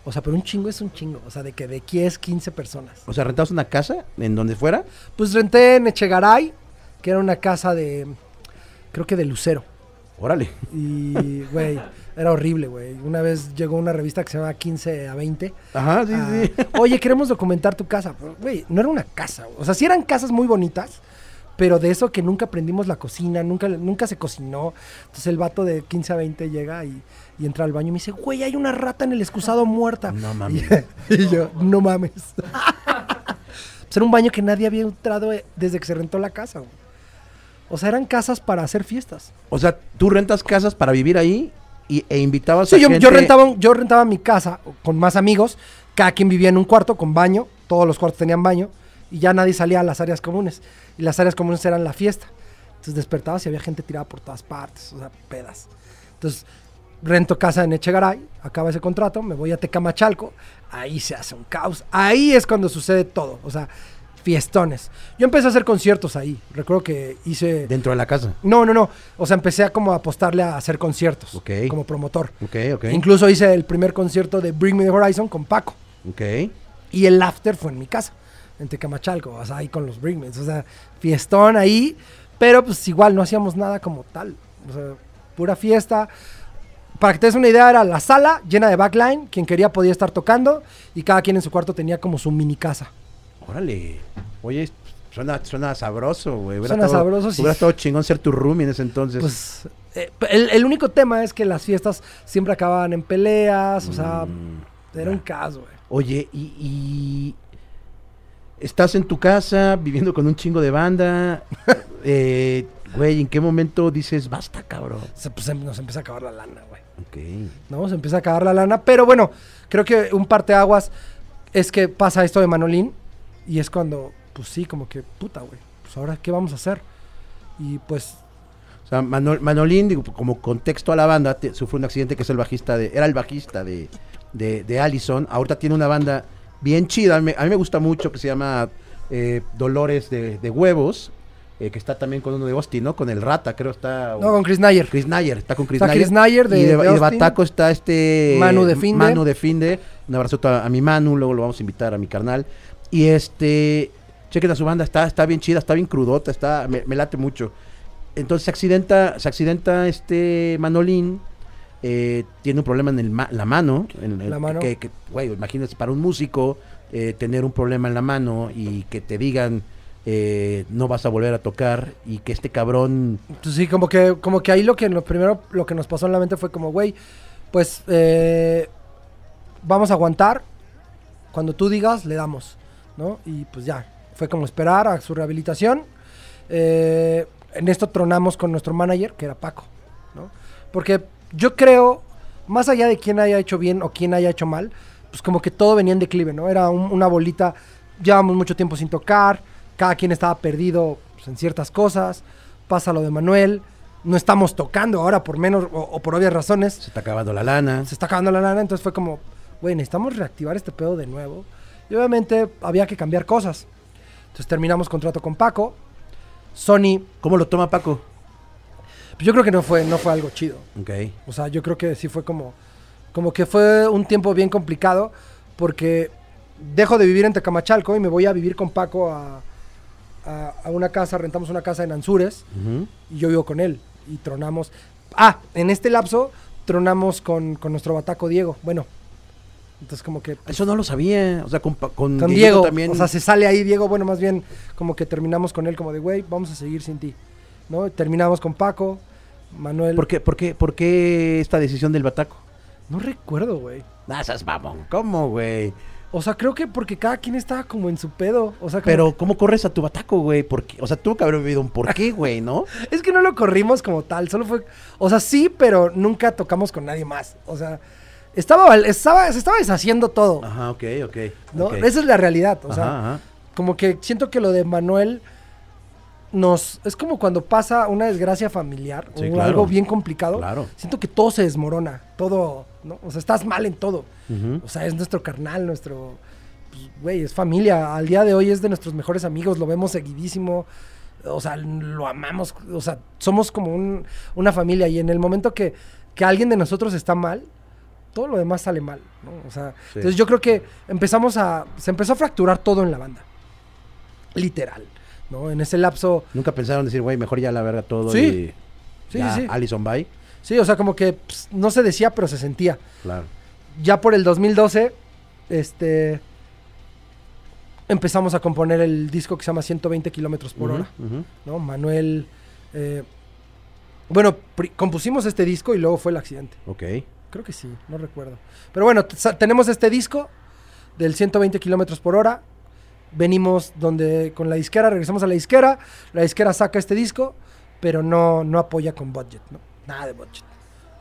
O sea, pero un chingo es un chingo, o sea, de que de 10, 15 personas. O sea, rentabas una casa en donde fuera. Pues renté en Echegaray, que era una casa de, creo que de Lucero. Órale. Y, güey, era horrible, güey. Una vez llegó una revista que se llama 15 a 20. Ajá, sí, Ah, sí. Oye, queremos documentar tu casa. Güey, no era una casa. O sea, sí eran casas muy bonitas, pero de eso que nunca aprendimos la cocina, nunca, nunca se cocinó. Entonces el vato de 15 a 20 llega y, y entra al baño y me dice, güey, hay una rata en el excusado muerta. No mames. Y, y yo, no mames. pues era un baño que nadie había entrado eh, desde que se rentó la casa. güey. O sea, eran casas para hacer fiestas. O sea, tú rentas casas para vivir ahí y, e invitabas Sí, a yo, gente. yo rentaba, yo rentaba mi casa con más amigos, cada quien vivía en un cuarto con baño, todos los cuartos tenían baño y ya nadie salía a las áreas comunes. y las áreas comunes eran la fiesta. Entonces despertabas y había gente tirada por todas partes, o sea, pedas. Entonces rento casa en Echegaray, acaba ese contrato, me voy a Tecamachalco, ahí se hace un caos, ahí es cuando sucede todo, o sea, fiestones. Yo empecé a hacer conciertos ahí, recuerdo que hice... Dentro de la casa. No, no, no, o sea, empecé a como apostarle a hacer conciertos, Ok. como promotor. Ok, ok. Incluso hice el primer concierto de Bring Me the Horizon con Paco. Ok. Y el after fue en mi casa, en Tecamachalco, o sea, ahí con los Bringmans, o sea, fiestón ahí, pero pues igual no hacíamos nada como tal, o sea, pura fiesta. Para que te des una idea, era la sala llena de backline, quien quería podía estar tocando y cada quien en su cuarto tenía como su mini casa. Órale. Oye, suena, suena sabroso, güey. Suena sabroso, sí. Hubiera estado chingón ser tu roomie en ese entonces. Pues eh, el, el único tema es que las fiestas siempre acababan en peleas, o sea, Mm, era ya. un caso, güey. Oye, y, y estás en tu casa viviendo con un chingo de banda. eh, güey, ¿en qué momento dices basta, cabrón? Se- pues, em- nos empieza a acabar la lana, güey. Ok. ¿no? Se empieza a acabar la lana. Pero bueno, creo que un parteaguas es que pasa esto de Manolín y es cuando, pues sí, como que, puta, güey, pues ahora, ¿qué vamos a hacer? Y pues, O sea, Manol- Manolín, digo, como contexto a la banda, te- sufre un accidente que es el bajista de, era el bajista de, de, de Allison. Ahorita tiene una banda bien chida. A mí, a mí me gusta mucho que se llama eh, Dolores de, de Huevos, eh, que está también con uno de Austin, ¿no? Con el Rata, creo está. no, con Chris Nayer. Chris Nayer, está con Chris Está Nayer. Chris Nayer de- y de, de y de. Bataco está este. Manu de Finde. Manu de Finde. Un abrazo a, a mi Manu, luego lo vamos a invitar a mi carnal. Y este. Chequen a su banda, está, está bien chida, está bien crudota, está, me, me late mucho. Entonces se accidenta, se accidenta este Manolín. eh, tiene un problema en el ma- la mano. En el- La mano. Que, que, güey, imagínate para un músico eh, tener un problema en la mano y que te digan eh, no vas a volver a tocar y que este cabrón Pues sí, como que, como que ahí lo que lo primero lo que nos pasó en la mente fue como, güey, pues vamos a aguantar. Cuando tú digas, le damos, ¿no? Y pues ya, fue como esperar a su rehabilitación. Eh, en esto tronamos con nuestro manager, que era Paco, ¿no? Porque yo creo, más allá de quién haya hecho bien o quién haya hecho mal, pues como que todo venía en declive, ¿no? Era un- una bolita, llevamos mucho tiempo sin tocar, cada quien estaba perdido pues, en ciertas cosas, pasa lo de Manuel, no estamos tocando ahora por menos o, o por obvias razones, se está acabando la lana. se está acabando la lana, entonces fue como, güey, necesitamos reactivar este pedo de nuevo. Y obviamente había que cambiar cosas. Entonces terminamos contrato con Paco. Sony, ¿Cómo lo toma Paco? pues yo creo que no fue, no fue algo chido. Ok. O sea, yo creo que sí fue como, como que fue un tiempo bien complicado porque dejo de vivir en Tecamachalco y me voy a vivir con Paco a, a- a una casa, rentamos una casa en Anzures y yo vivo con él y tronamos. Ah, en este lapso tronamos con, con nuestro bataco Diego. Bueno, entonces como que... Eso no lo sabía. O sea, con, con, Con Diego, también. o sea, se sale ahí Diego, bueno, más bien como que terminamos con él como de, güey, vamos a seguir sin ti, ¿no? Terminamos con Paco, Manuel... ¿Por qué, por, qué, ¿Por qué esta decisión del bataco? No recuerdo, güey. Ah, esas mamón. ¿Cómo, güey? O sea, creo que porque cada quien estaba como en su pedo. O sea, como- Pero, ¿cómo corres a tu bataco, güey? O sea, tuvo que haber vivido un porqué, güey, ¿no? es que no lo corrimos como tal. Solo fue. O sea, sí, pero nunca tocamos con nadie más. O sea, estaba, estaba, se estaba deshaciendo todo. Ajá, ok, ok. ¿no? Esa es la realidad. O sea, Ajá, como que siento que lo de Manuel nos. Es como cuando pasa una desgracia familiar Sí, o claro. algo bien complicado. Claro. Siento que todo se desmorona. Todo. ¿no? O sea, estás mal en todo. O sea, es nuestro carnal, nuestro. pues, Güey, es familia. Al día de hoy es de nuestros mejores amigos. Lo vemos seguidísimo. O sea, lo amamos. O sea, somos como un- una familia. Y en el momento que, que alguien de nosotros está mal, todo lo demás sale mal. ¿no? O sea, Sí. entonces yo creo que empezamos a. Se empezó a fracturar todo en la banda. Literal. ¿no? En ese lapso. Nunca pensaron decir, güey, mejor ya la verga todo Sí. y Sí, ya, sí. Allison bye. Sí, o sea, como que pues, no se decía, pero se sentía. Claro. ya por el 2012, este, empezamos a componer el disco que se llama 120 kilómetros por hora. ¿no? Manuel, eh, bueno, compusimos este disco y luego fue el accidente. Ok. Creo que sí, no recuerdo. Pero bueno, tenemos este disco del 120 kilómetros por hora. Venimos donde con la disquera, regresamos a la disquera. La disquera saca este disco, pero no, no apoya con budget, ¿no? Nada de budget.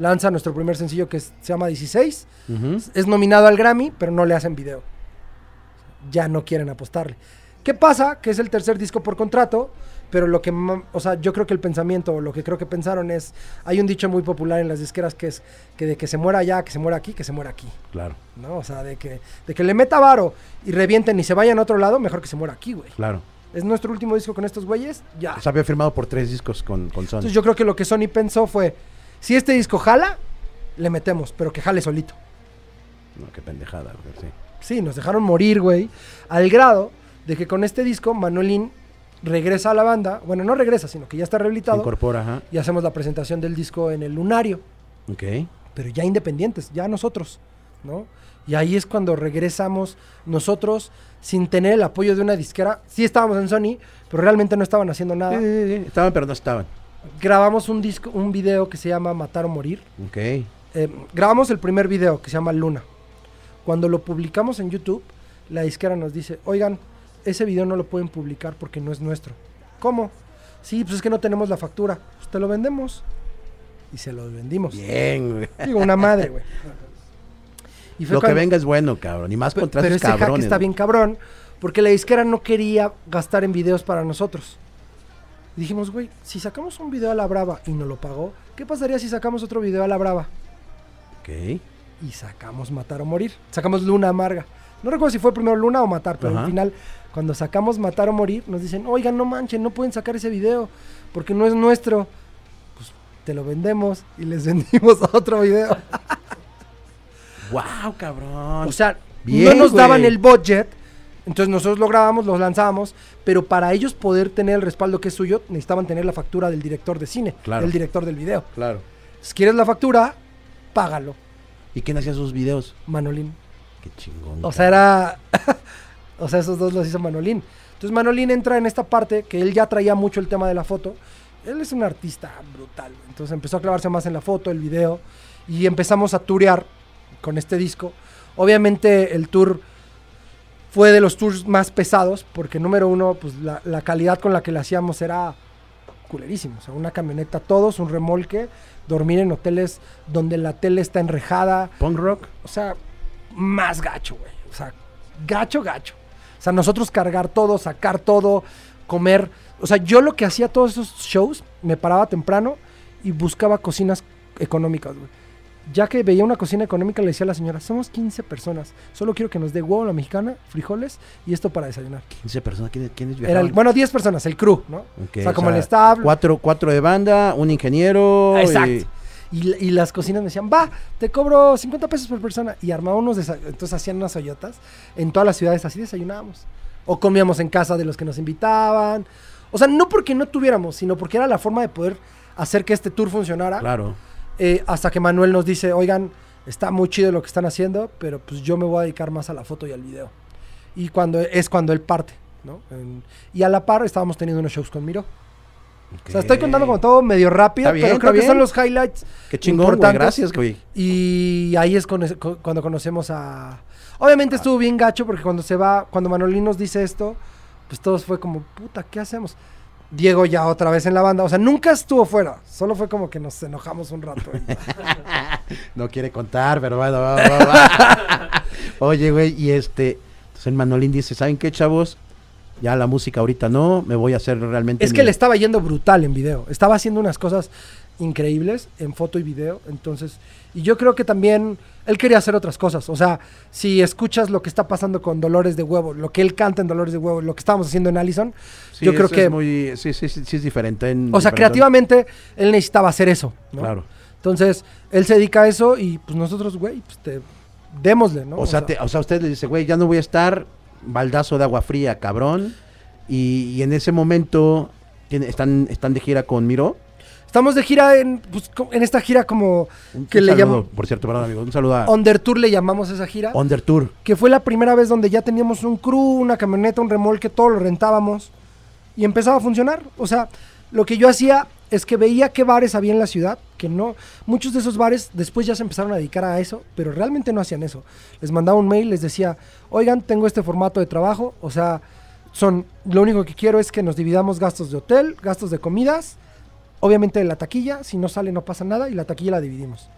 Lanza nuestro primer sencillo que es- se llama 16 Ujú. es nominado al Grammy, pero no le hacen video. Ya no quieren apostarle. ¿Qué pasa? Que es el tercer disco por contrato, pero lo que, o sea, yo creo que el pensamiento, o lo que creo que pensaron es, hay un dicho muy popular en las disqueras que es que de que se muera allá, que se muera aquí, que se muera aquí, Claro, ¿no? O sea, de que, de que le meta varo y revienten y se vayan a otro lado, mejor que se muera aquí, güey. claro. Es nuestro último disco con estos güeyes, ya. O sea, había firmado por tres discos con, con Sony. Entonces yo creo que lo que Sony pensó fue, si este disco jala, le metemos, pero que jale solito. No, qué pendejada, güey, sí. Sí, nos dejaron morir, güey, al grado de que con este disco Manuelín regresa a la banda, bueno, no regresa, sino que ya está Se rehabilitado incorpora, ajá. y hacemos la presentación del disco en el Lunario, Ok. pero ya independientes, ya nosotros, ¿no? Y ahí es cuando regresamos nosotros sin tener el apoyo de una disquera. Sí estábamos en Sony, pero realmente no estaban haciendo nada. Sí, sí, sí. Estaban, pero no estaban. Grabamos un disco, un video que se llama Matar o Morir. Ok. Eh, grabamos el primer video que se llama Luna. Cuando lo publicamos en YouTube, la disquera nos dice, oigan, ese video no lo pueden publicar porque no es nuestro. ¿Cómo? Sí, pues es que no tenemos la factura. Pues te lo vendemos. Y se lo vendimos. Bien, güey. Digo, una madre, güey. Y Lo que venga es bueno, cabrón. Y más contra Pero ese hack cabrones. está güey. bien cabrón, porque la disquera no quería gastar en videos para nosotros. Y dijimos, güey, si sacamos un video a la brava y no lo pagó, ¿qué pasaría si sacamos otro video a la brava? Ok. y sacamos Matar o Morir. Sacamos Luna Amarga. No recuerdo si fue primero Luna o Matar, pero Ajá. al final, cuando sacamos Matar o Morir, nos dicen, oigan, no manchen, no pueden sacar ese video porque no es nuestro. Pues te lo vendemos y les vendimos otro video. Wow, cabrón. o sea, Bien, no nos daban el budget. Entonces nosotros lo grabamos, lo lanzamos, pero para ellos poder tener el respaldo que es suyo, necesitaban tener la factura del director de cine, Claro. del director del video. claro. Si quieres la factura, págalo, ¿Y quién hacía sus videos? Manolín. Qué chingón. O sea, era. o sea, esos dos los hizo Manolín. Entonces Manolín entra en esta parte que él ya traía mucho el tema de la foto. Él es un artista brutal. Entonces empezó a clavarse más en la foto, el video. Y empezamos a turear con este disco. Obviamente el tour fue de los tours más pesados. Porque número uno, pues la, la calidad con la que le hacíamos era culerísimo. O sea, una camioneta todos, un remolque, dormir en hoteles donde la tele está enrejada. Punk rock. O sea, más gacho, güey. O sea, gacho, gacho. O sea, nosotros cargar todo, sacar todo, comer. O sea, yo lo que hacía todos esos shows, me paraba temprano y buscaba cocinas económicas, güey. Ya que veía una cocina económica, le decía a la señora, somos 15 personas, solo quiero que nos dé huevo a la mexicana, frijoles y esto para desayunar. 15 personas. ¿Quiénes, quiénes Era el, bueno, 10 personas, el crew, ¿no? Ok, o sea, como el staff. Cuatro, cuatro de banda, un ingeniero. Exacto. Y- las cocinas me decían, va, te cobro 50 pesos por persona. Y desa- entonces hacían unas hoyotas. En todas las ciudades así desayunábamos. O comíamos en casa de los que nos invitaban. O sea, no porque no tuviéramos, sino porque era la forma de poder hacer que este tour funcionara. Claro. Eh, hasta que Manuel nos dice, oigan, está muy chido lo que están haciendo, pero pues yo me voy a dedicar más a la foto y al video. Y cuando es cuando él parte, ¿no? En- y a la par estábamos teniendo unos shows con Miro. O sea, estoy contando como todo medio rápido, bien, pero creo que bien. son los highlights. Qué chingón, güey. Gracias, güey. Y ahí es con- cuando conocemos a... Obviamente estuvo bien gacho porque cuando se va, cuando Manolín nos dice esto, pues todos fue como, puta, ¿qué hacemos? Diego ya otra vez en la banda, o sea, nunca estuvo fuera, solo fue como que nos enojamos un rato. No quiere contar, pero bueno, va, va, va. Oye, güey, y este. Entonces Manolín dice: ¿Saben qué, chavos? Ya la música ahorita no, me voy a hacer realmente. es mi- que le estaba yendo brutal en video, estaba haciendo unas cosas increíbles en foto y video, entonces, y yo creo que también él quería hacer otras cosas, o sea, si escuchas lo que está pasando con Dolores de Huevo, lo que él canta en Dolores de Huevo, lo que estábamos haciendo en Allison, Sí, yo creo que... Es muy, sí, sí, sí, sí es diferente. en- O sea, diferente- creativamente él necesitaba hacer eso, ¿no? Claro. Entonces, él se dedica a eso y pues nosotros, güey, pues te démosle, ¿no? O, sea, te- o sea, usted le dice, güey, ya no voy a estar, baldazo de agua fría, cabrón. Y, y en ese momento están, están de gira con Miro. estamos de gira en, pues, en esta gira como Un, que un le saludo, llamamos por cierto, perdón, amigo. Un saludo a Under Tour le llamamos esa gira, Under Tour. que fue la primera vez donde ya teníamos un crew, una camioneta, un remolque, todo lo rentábamos y empezaba a funcionar. O sea, lo que yo hacía es que veía qué bares había en la ciudad, que no, muchos de esos bares después ya se empezaron a dedicar a eso, pero realmente no hacían eso. Les mandaba un mail, les decía, oigan, tengo este formato de trabajo, o sea, son, lo único que quiero es que nos dividamos gastos de hotel, gastos de comidas, obviamente la taquilla, si no sale no pasa nada y la taquilla la dividimos.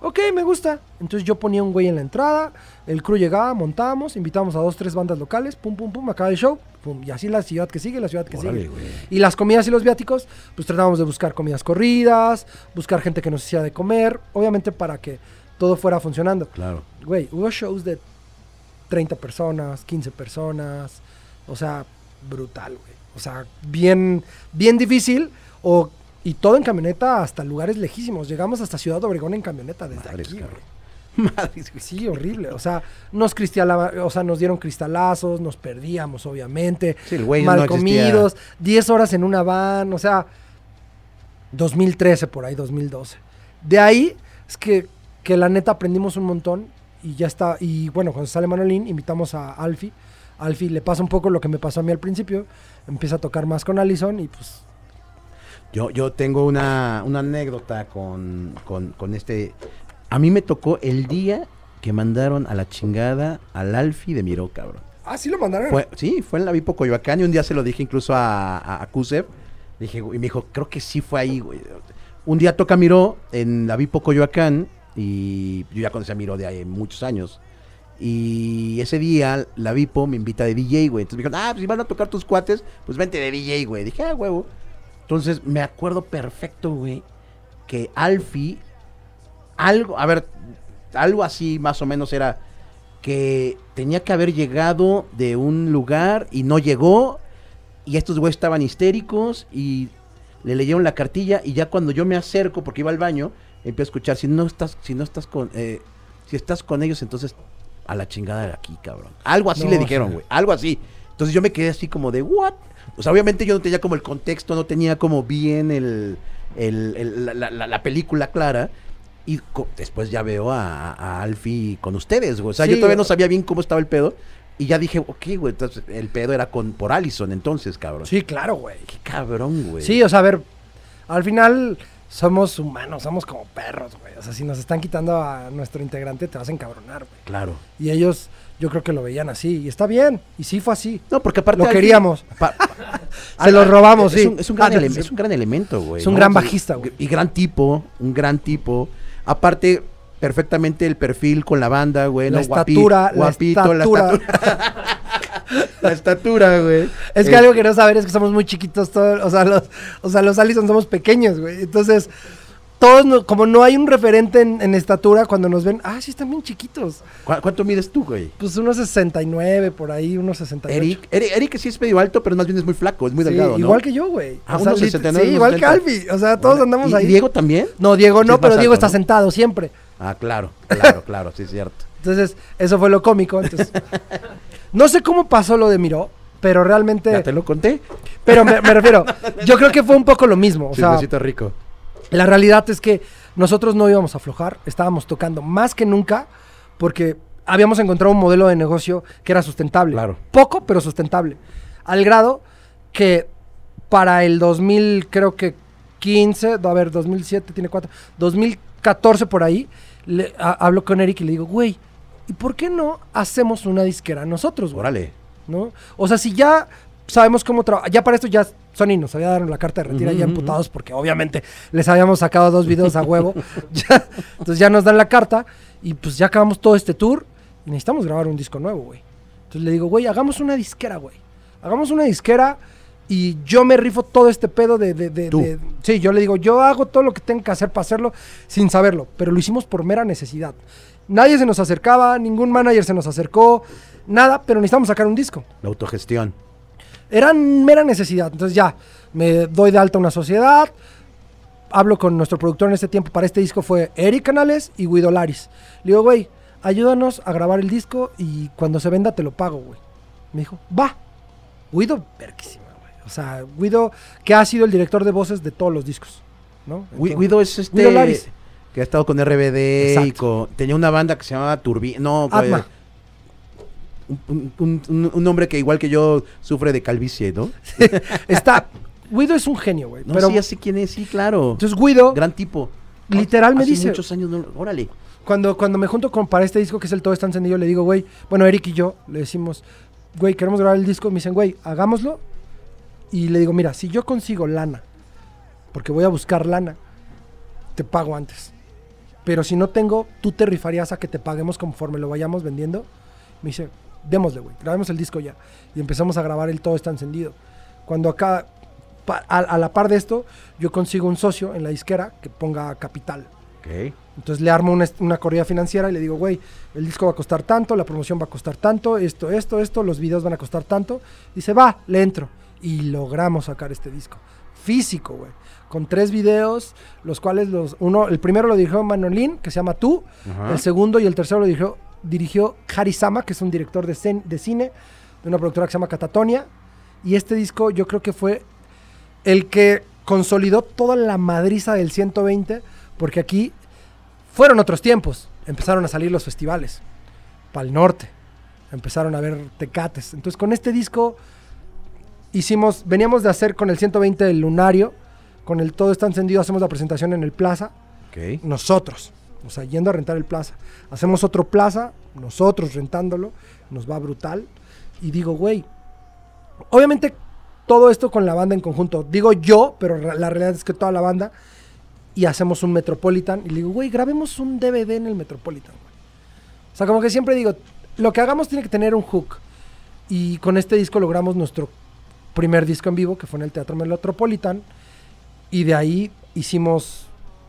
Ok, me gusta. Entonces yo ponía un güey en la entrada, el crew llegaba, montábamos, invitábamos a dos, tres bandas locales, pum, pum, pum, acaba el show, pum, y así la ciudad que sigue, la ciudad que Órale, sigue. güey. Y las comidas y los viáticos, pues tratábamos de buscar comidas corridas, buscar gente que nos hiciera de comer, obviamente para que todo fuera funcionando. Claro. Güey, hubo shows de 30 personas, 15 personas, o sea, brutal, güey. O sea, bien, bien difícil, o, y todo en camioneta hasta lugares lejísimos. Llegamos hasta Ciudad Obregón en camioneta desde aquí, güey. Madres, güey. Sí, horrible. O sea, nos cristala- o sea, nos dieron cristalazos, nos perdíamos, obviamente. Sí, el güey mal no comidos, 10 horas en una van, o sea, 2013 por ahí, 2012. De ahí es que, que la neta aprendimos un montón y ya está. Y bueno, cuando sale Manolín, invitamos a Alfie. Alfie le pasa un poco lo que me pasó a mí al principio. Empieza a tocar más con Allison y pues Yo, yo tengo una, una anécdota con, con, con este. A mí me tocó el día que mandaron a la chingada al Alfi de Miró, cabrón. Ah, sí lo mandaron. Fue, sí, fue en la Vipo Coyoacán y un día se lo dije incluso a, a, a Kusev. Dije, y me dijo, creo que sí fue ahí, güey. Un día toca Miró en la Vipo Coyoacán y yo ya conocía a Miró de ahí muchos años. Y ese día la Vipo me invita de DJ, güey. Entonces me dijeron, ah, pues si van a tocar tus cuates, pues vente de DJ, güey. Dije, ah, huevo. Entonces me acuerdo perfecto, güey, que Alfie, algo, a ver, algo así más o menos era que tenía que haber llegado de un lugar y no llegó y estos güeyes estaban histéricos y le leyeron la cartilla y ya cuando yo me acerco porque iba al baño empiezo a escuchar si no estás si no estás con eh, si estás con ellos entonces a la chingada de aquí cabrón algo así No, le dijeron güey algo así. Entonces yo me quedé así como de what o sea obviamente yo no tenía como el contexto no tenía como bien el, el- el- la, la- la- la película clara y después ya veo a, a Alfie con ustedes, güey. O sea, Sí, yo todavía no sabía bien cómo estaba el pedo. Y ya dije, ok, güey, entonces el pedo era con por Allison, entonces, cabrón. Sí, claro, güey. Qué cabrón, güey. Sí, o sea, a ver, al final somos humanos, somos como perros, güey. O sea, si nos están quitando a nuestro integrante, te vas a encabronar, güey. Claro. Y ellos, yo creo que lo veían así. Y está bien. Y sí fue así. No, porque aparte. Lo queríamos. pa- pa- Se lo robamos, es sí. Un, es, un gran Ah, es un gran elemento, güey. Es un ¿no? gran bajista, güey. Y gran tipo, un gran tipo. Aparte, perfectamente el perfil con la banda, güey. La ¿no? Estatura, la guapito, la estatura. estatura. La estatura, güey. Es que Eh, algo que no saber es que somos muy chiquitos todos, o sea, los, o sea, los Allison somos pequeños, güey. Entonces, todos, como no hay un referente en, en estatura, cuando nos ven, ah, sí, están bien chiquitos. ¿cu- ¿Cuánto mides tú, güey? Pues unos 69 por ahí, unos 68. Eric, Eric, Eric sí es medio alto, pero más bien es muy flaco, es muy Sí, delgado, ¿no? Igual que yo, güey. Ah, O sea, unos lit- 69, Sí, unos igual que 70. Alfie. O sea, todos andamos ¿Y ahí. Diego también? No, Diego no, pero Diego está ¿no? sentado siempre. Ah, claro, claro, claro, sí es cierto. Entonces, eso fue lo cómico. Entonces, no sé cómo pasó lo de Miró, pero realmente. ¿Ya te lo conté? Pero me, me refiero, yo creo que fue un poco lo mismo. O sea, rico. La realidad es que nosotros no íbamos a aflojar, estábamos tocando más que nunca porque habíamos encontrado un modelo de negocio que era sustentable. Claro. Poco, pero sustentable. Al grado que para el 2000, creo que 15, a ver, 2007 tiene cuatro, 2014 por ahí, le, hablo con Eric y le digo, güey, ¿y por qué no hacemos una disquera nosotros, güey? Órale. ¿no? O sea, si ya sabemos cómo trabajar, ya para esto ya Sony nos había dado la carta de retiro Ujú, ya ujú, emputados porque obviamente les habíamos sacado dos videos a huevo. Ya, entonces ya nos dan la carta y pues ya acabamos todo este tour y necesitamos grabar un disco nuevo, güey. Entonces le digo, güey, hagamos una disquera, güey. Hagamos una disquera y yo me rifo todo este pedo de, de- de- Tú. de- Sí, yo le digo, yo hago todo lo que tengo que hacer para hacerlo sin saberlo, pero lo hicimos por mera necesidad. Nadie se nos acercaba, ningún manager se nos acercó, nada, pero necesitamos sacar un disco. La autogestión. Era mera necesidad. Entonces ya, me doy de alta una sociedad. Hablo con nuestro productor en este tiempo para este disco fue Eric Canales y Guido Laris. Le digo, güey, ayúdanos a grabar el disco y cuando se venda te lo pago, güey. Me dijo, va. Guido, verquísima, güey. O sea, Guido, que ha sido el director de voces de todos los discos, ¿no? Entonces- Guido es este. Guido Laris. Que ha estado con RBD y Exacto. con. Tenía una banda que se llamaba Turbi. No, Atma. Un- un- un hombre que igual que yo sufre de calvicie, ¿no? Está, Guido es un genio, güey. No, pero sí, ya sé quién es, sí, claro. entonces Guido, Gran tipo. literal me Hace dice, muchos años, no- órale. Cuando, cuando me junto con, para este disco que es el Todo está encendido, le digo, güey, bueno, Eric y yo le decimos, güey, queremos grabar el disco. Me dicen, güey, hagámoslo. Y le digo, mira, si yo consigo lana, porque voy a buscar lana, te pago antes. pero si no tengo, tú te rifarías a que te paguemos conforme lo vayamos vendiendo. Me dice, démosle, güey, grabemos el disco ya. Y empezamos a grabar el Todo está encendido. Cuando acá, pa- a, a la par de esto, yo consigo un socio en la disquera que ponga capital. Ok. Entonces le armo una, una corrida financiera y le digo, güey, el disco va a costar tanto, la promoción va a costar tanto, esto, esto, esto, los videos van a costar tanto. Dice, va, le entro. Y logramos sacar este disco. Físico, güey. Con tres videos, los cuales los. Uno, el primero lo dirigió Manolín, que se llama Tú. Ajá. El segundo y el tercero lo dirigió, dirigió Harisama, que es un director de, cen- de cine, de una productora que se llama Catatonia. Y este disco yo creo que fue el que consolidó toda la madriza del 120, porque aquí fueron otros tiempos. Empezaron a salir los festivales, para el norte, empezaron a ver tecates. Entonces con este disco hicimos, veníamos de hacer con el 120 el lunario, con el todo está encendido, hacemos la presentación en el plaza Ok. nosotros, o sea, yendo a rentar el plaza. Hacemos otro plaza, nosotros rentándolo, nos va brutal. Y digo, güey, obviamente todo esto con la banda en conjunto. Digo yo, pero la realidad es que toda la banda. Y hacemos un Metropolitan. Y le digo, güey, grabemos un DVD en el Metropolitan. O sea, como que siempre digo, lo que hagamos tiene que tener un hook. Y con este disco logramos nuestro primer disco en vivo, que fue en el Teatro Metropolitan. Y de ahí hicimos,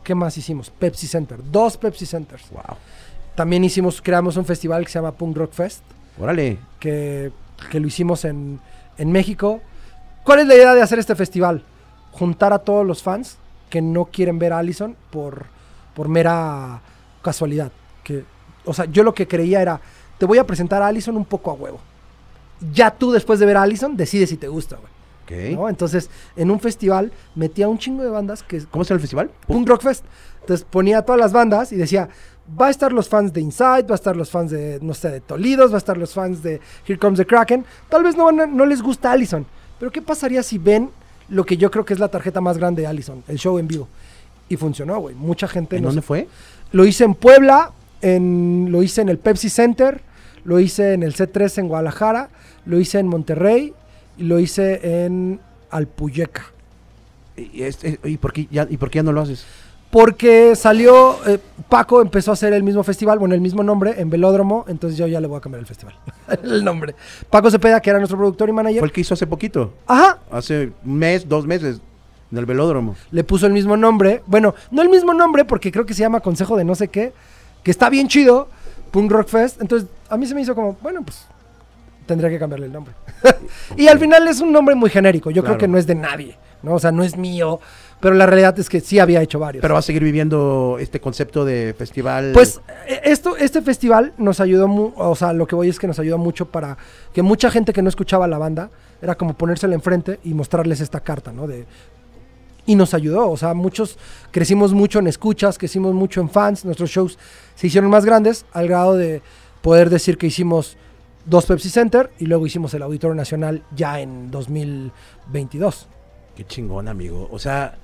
¿qué más hicimos? Pepsi Center, dos Pepsi Centers. Wow. También hicimos, creamos un festival que se llama Punk Rock Fest, Órale. que, que lo hicimos en, en México. ¿Cuál es la idea de hacer este festival? Juntar a todos los fans que no quieren ver a Allison por, por mera casualidad. Que, o sea, yo lo que creía era, te voy a presentar a Allison un poco a huevo. Ya tú después de ver a Allison decides si te gusta, güey. ¿No? Entonces, en un festival metía un chingo de bandas que ¿Cómo se llama el festival? Punk Rock Fest. Entonces ponía a todas las bandas y decía, va a estar los fans de Inside, va a estar los fans de, no sé, de Tolidos, va a estar los fans de Here Comes the Kraken. Tal vez no, van a- no les gusta Allison, pero ¿qué pasaría si ven lo que yo creo que es la tarjeta más grande de Allison, el show en vivo? Y funcionó, güey. Mucha gente ¿En nos- dónde fue? Lo hice en Puebla, en, lo hice en el Pepsi Center, lo hice en el C3 en Guadalajara, lo hice en Monterrey lo hice en Alpuyeca. ¿Y, este- y por, qué ya, ¿Y por qué ya no lo haces? Porque salió, eh, Paco empezó a hacer el mismo festival, bueno, el mismo nombre, en Velódromo, entonces yo ya le voy a cambiar el festival, el nombre. Paco Cepeda, que era nuestro productor y manager, Fue el que hizo hace poquito. ajá, Hace un mes, dos meses. En el velódromo. le puso el mismo nombre, bueno, no el mismo nombre porque creo que se llama Consejo de no sé qué, que está bien chido, Punk Rock Fest, entonces a mí se me hizo como, bueno, pues tendría que cambiarle el nombre. y al final es un nombre muy genérico, yo Claro. creo que no es de nadie, ¿no? O sea, no es mío, pero la realidad es que sí había hecho varios. Pero va a seguir viviendo este concepto de festival. Pues eh, esto, este festival nos ayudó, mu- o sea, lo que voy es que nos ayudó mucho para que mucha gente que no escuchaba la banda era como ponérsela enfrente y mostrarles esta carta, ¿no? De, y nos ayudó, o sea, muchos crecimos mucho en escuchas, crecimos mucho en fans, nuestros shows se hicieron más grandes al grado de poder decir que hicimos dos Pepsi Center y luego hicimos el Auditorio Nacional ya en 2022. Qué chingón, amigo. O sea,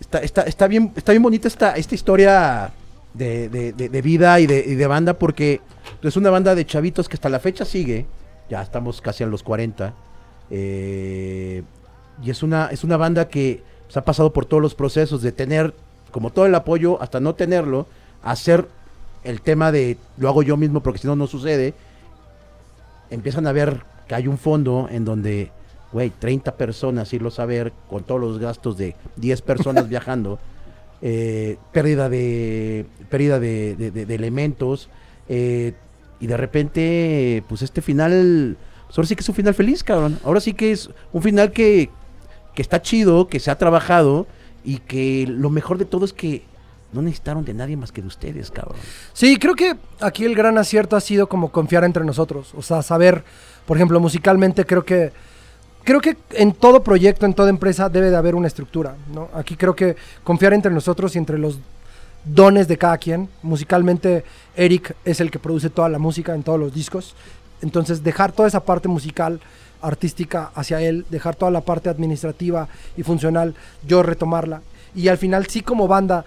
está, está, está, bien, está bien bonita esta, esta historia de, de- vida y de, y de banda porque es una banda de chavitos que hasta la fecha sigue. Ya estamos casi a los 40. eh, y es una, es una banda que pues, ha pasado por todos los procesos de tener como todo el apoyo hasta no tenerlo, hacer el tema de lo hago yo mismo porque si no, no sucede. Empiezan a ver que hay un fondo en donde güey, 30 personas irlo a ver con todos los gastos de 10 personas viajando, eh, pérdida de pérdida de, de- de- de elementos, eh, y de repente, pues este final, pues ahora sí que es un final feliz, cabrón. Ahora sí que es un final que, que está chido, que se ha trabajado, y que lo mejor de todo es que no necesitaron de nadie más que de ustedes, cabrón. Sí, creo que aquí el gran acierto ha sido como confiar entre nosotros. O sea, saber, por ejemplo, musicalmente creo que. Creo que en todo proyecto, en toda empresa, debe de haber una estructura, ¿no? Aquí creo que confiar entre nosotros y entre los dones de cada quien. Musicalmente, Eric es el que produce toda la música en todos los discos. Entonces, dejar toda esa parte musical, artística hacia él, dejar toda la parte administrativa y funcional, yo retomarla. Y al final, sí, como banda,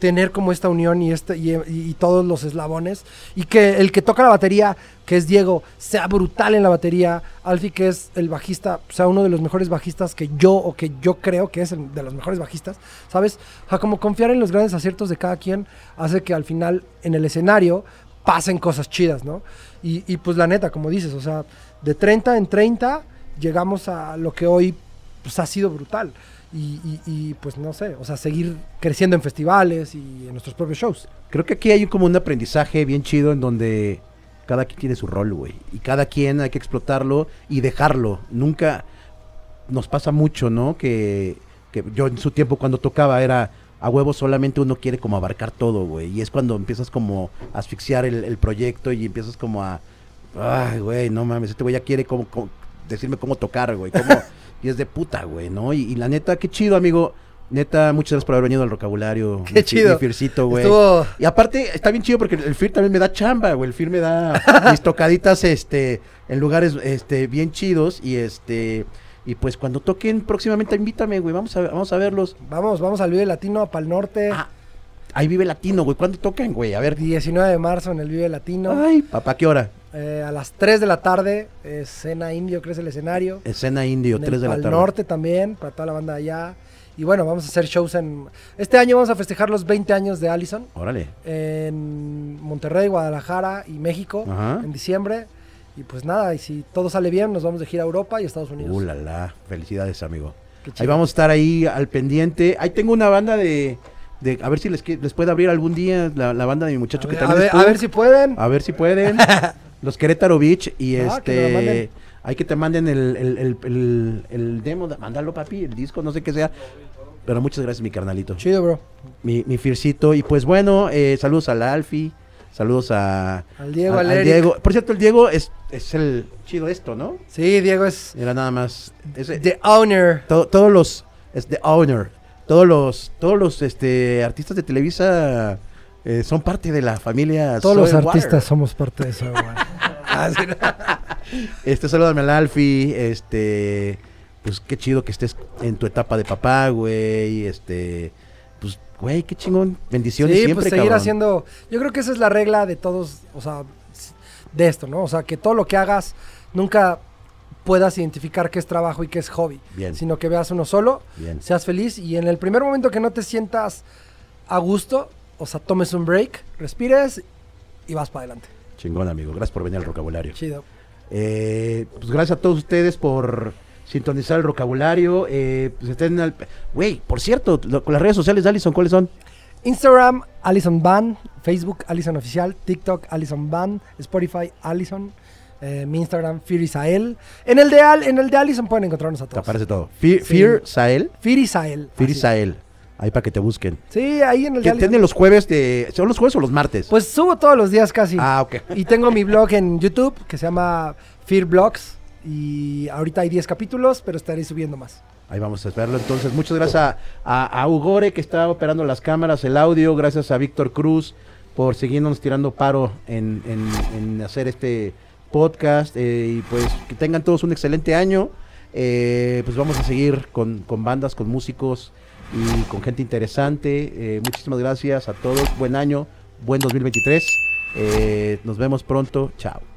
tener como esta unión y, este, y, y todos los eslabones. Y que el que toca la batería, que es Diego, sea brutal en la batería. Alfie, que es el bajista, sea uno de los mejores bajistas que yo, o que yo creo que es el de los mejores bajistas, ¿sabes? O sea, como confiar en los grandes aciertos de cada quien hace que al final en el escenario pasen cosas chidas, ¿no? Y, y pues la neta, como dices, o sea, de 30 en 30 llegamos a lo que hoy pues, ha sido brutal. Y, y- y, pues no sé, o sea, seguir creciendo en festivales y en nuestros propios shows. Creo que aquí hay como un aprendizaje bien chido en donde cada quien tiene su rol, güey. Y cada quien hay que explotarlo y dejarlo. Nunca nos pasa mucho, ¿no? Que, que yo en su tiempo cuando tocaba era a huevo solamente uno quiere como abarcar todo, güey. Y es cuando empiezas como a asfixiar el, proyecto y empiezas como a... Ay, güey, no mames, este güey ya quiere como decirme cómo tocar, güey. cómo- y es de puta, güey, ¿no? Y, y la neta, qué chido, amigo. Neta, muchas gracias por haber venido al vocabulario. Qué chido. Mi Fircito, güey. Estuvo Y aparte, está bien chido porque el FIR también me da chamba, güey. El FIR me da mis tocaditas, este, en lugares, este, bien chidos. Y este, y pues cuando toquen próximamente, invítame, güey. Vamos a, vamos a verlos. Vamos, vamos al Vive Latino, para el norte. Ah, ahí vive Latino, güey. ¿Cuándo tocan, güey? A ver. 19 de marzo en el Vive Latino. Ay, papá, ¿qué hora? Eh, a las 3 de la tarde, eh, cena indio, creo que es el escenario. Escena Indio, en 3 el de la tarde. Norte también, para toda la banda allá. Y bueno, vamos a hacer shows en... Este año vamos a festejar los 20 años de Allison Órale. en Monterrey, Guadalajara y México Ajá. en diciembre. Y pues nada, y si todo sale bien, nos vamos de gira a Europa y Estados Unidos. Uh, la, la. Felicidades, amigo. Ahí vamos a estar ahí al pendiente. Ahí tengo una banda de. de a ver si les, les puede abrir algún día la, la banda de mi A muchacho ver, que a, también ver, tú. a ver si pueden. A ver si pueden. Los Querétaro Beach y Ah, que este. Hay que te manden el, el, el, demo. de- Mándalo, papi, el disco, no sé qué sea. Pero muchas gracias, mi carnalito. Chido, bro. Mi, mi Fircito. Y pues bueno, eh, saludos al Alfi. Saludos a. Al Diego, a- al. Diego. Por cierto, el Diego es, es el chido esto, ¿no? Sí, Diego es Era nada más. the owner. to- todos los. Es The Owner. Todos los. Todos los este, artistas de Televisa. eh, son parte de la familia Todos los Water. artistas somos parte de eso, Este, salúdame al Alfi, este, pues qué chido que estés en tu etapa de papá, güey, este, pues, güey, qué chingón, bendiciones Sí, siempre, pues seguir cabrón. haciendo. Yo creo que esa es la regla de todos, o sea, de esto, ¿no? O sea, que todo lo que hagas nunca puedas identificar qué es trabajo y qué es hobby, Bien. sino que veas uno solo, Bien. seas feliz y en el primer momento que no te sientas a gusto, o sea, tomes un break, respires y vas para adelante. Chingón, amigo, gracias por venir al vocabulario. Chido. Eh, pues gracias a todos ustedes por sintonizar el vocabulario, eh, pues estén al... Güey, por cierto, lo- con las redes sociales de Alison, ¿cuáles son? Instagram, Alison Van, Facebook, Alison Oficial, TikTok, Alison Van, Spotify, Alison, eh, mi Instagram, Firisael. En el de Al, en el de Alison pueden encontrarnos a Te todos. aparece todo. Fear, Sí. Fear Sael. Fear así. Ahí para que te busquen. Sí, ahí en el Que tienen los jueves de... ¿Son los jueves o los martes? Pues subo todos los días casi. Ah, ok. Y tengo mi blog en YouTube que se llama Fear Blogs. Y ahorita hay 10 capítulos, pero estaré subiendo más. Ahí vamos a verlo. Entonces, muchas gracias a, a, a Ugore que está operando las cámaras, el audio. Gracias a Víctor Cruz por seguirnos tirando paro en, en- en hacer este podcast. eh, y pues que tengan todos un excelente año. Eh, pues vamos a seguir con, con bandas, con músicos y con gente interesante. Eh, muchísimas gracias a todos. Buen año, buen 2023. Eh, nos vemos pronto. Chao.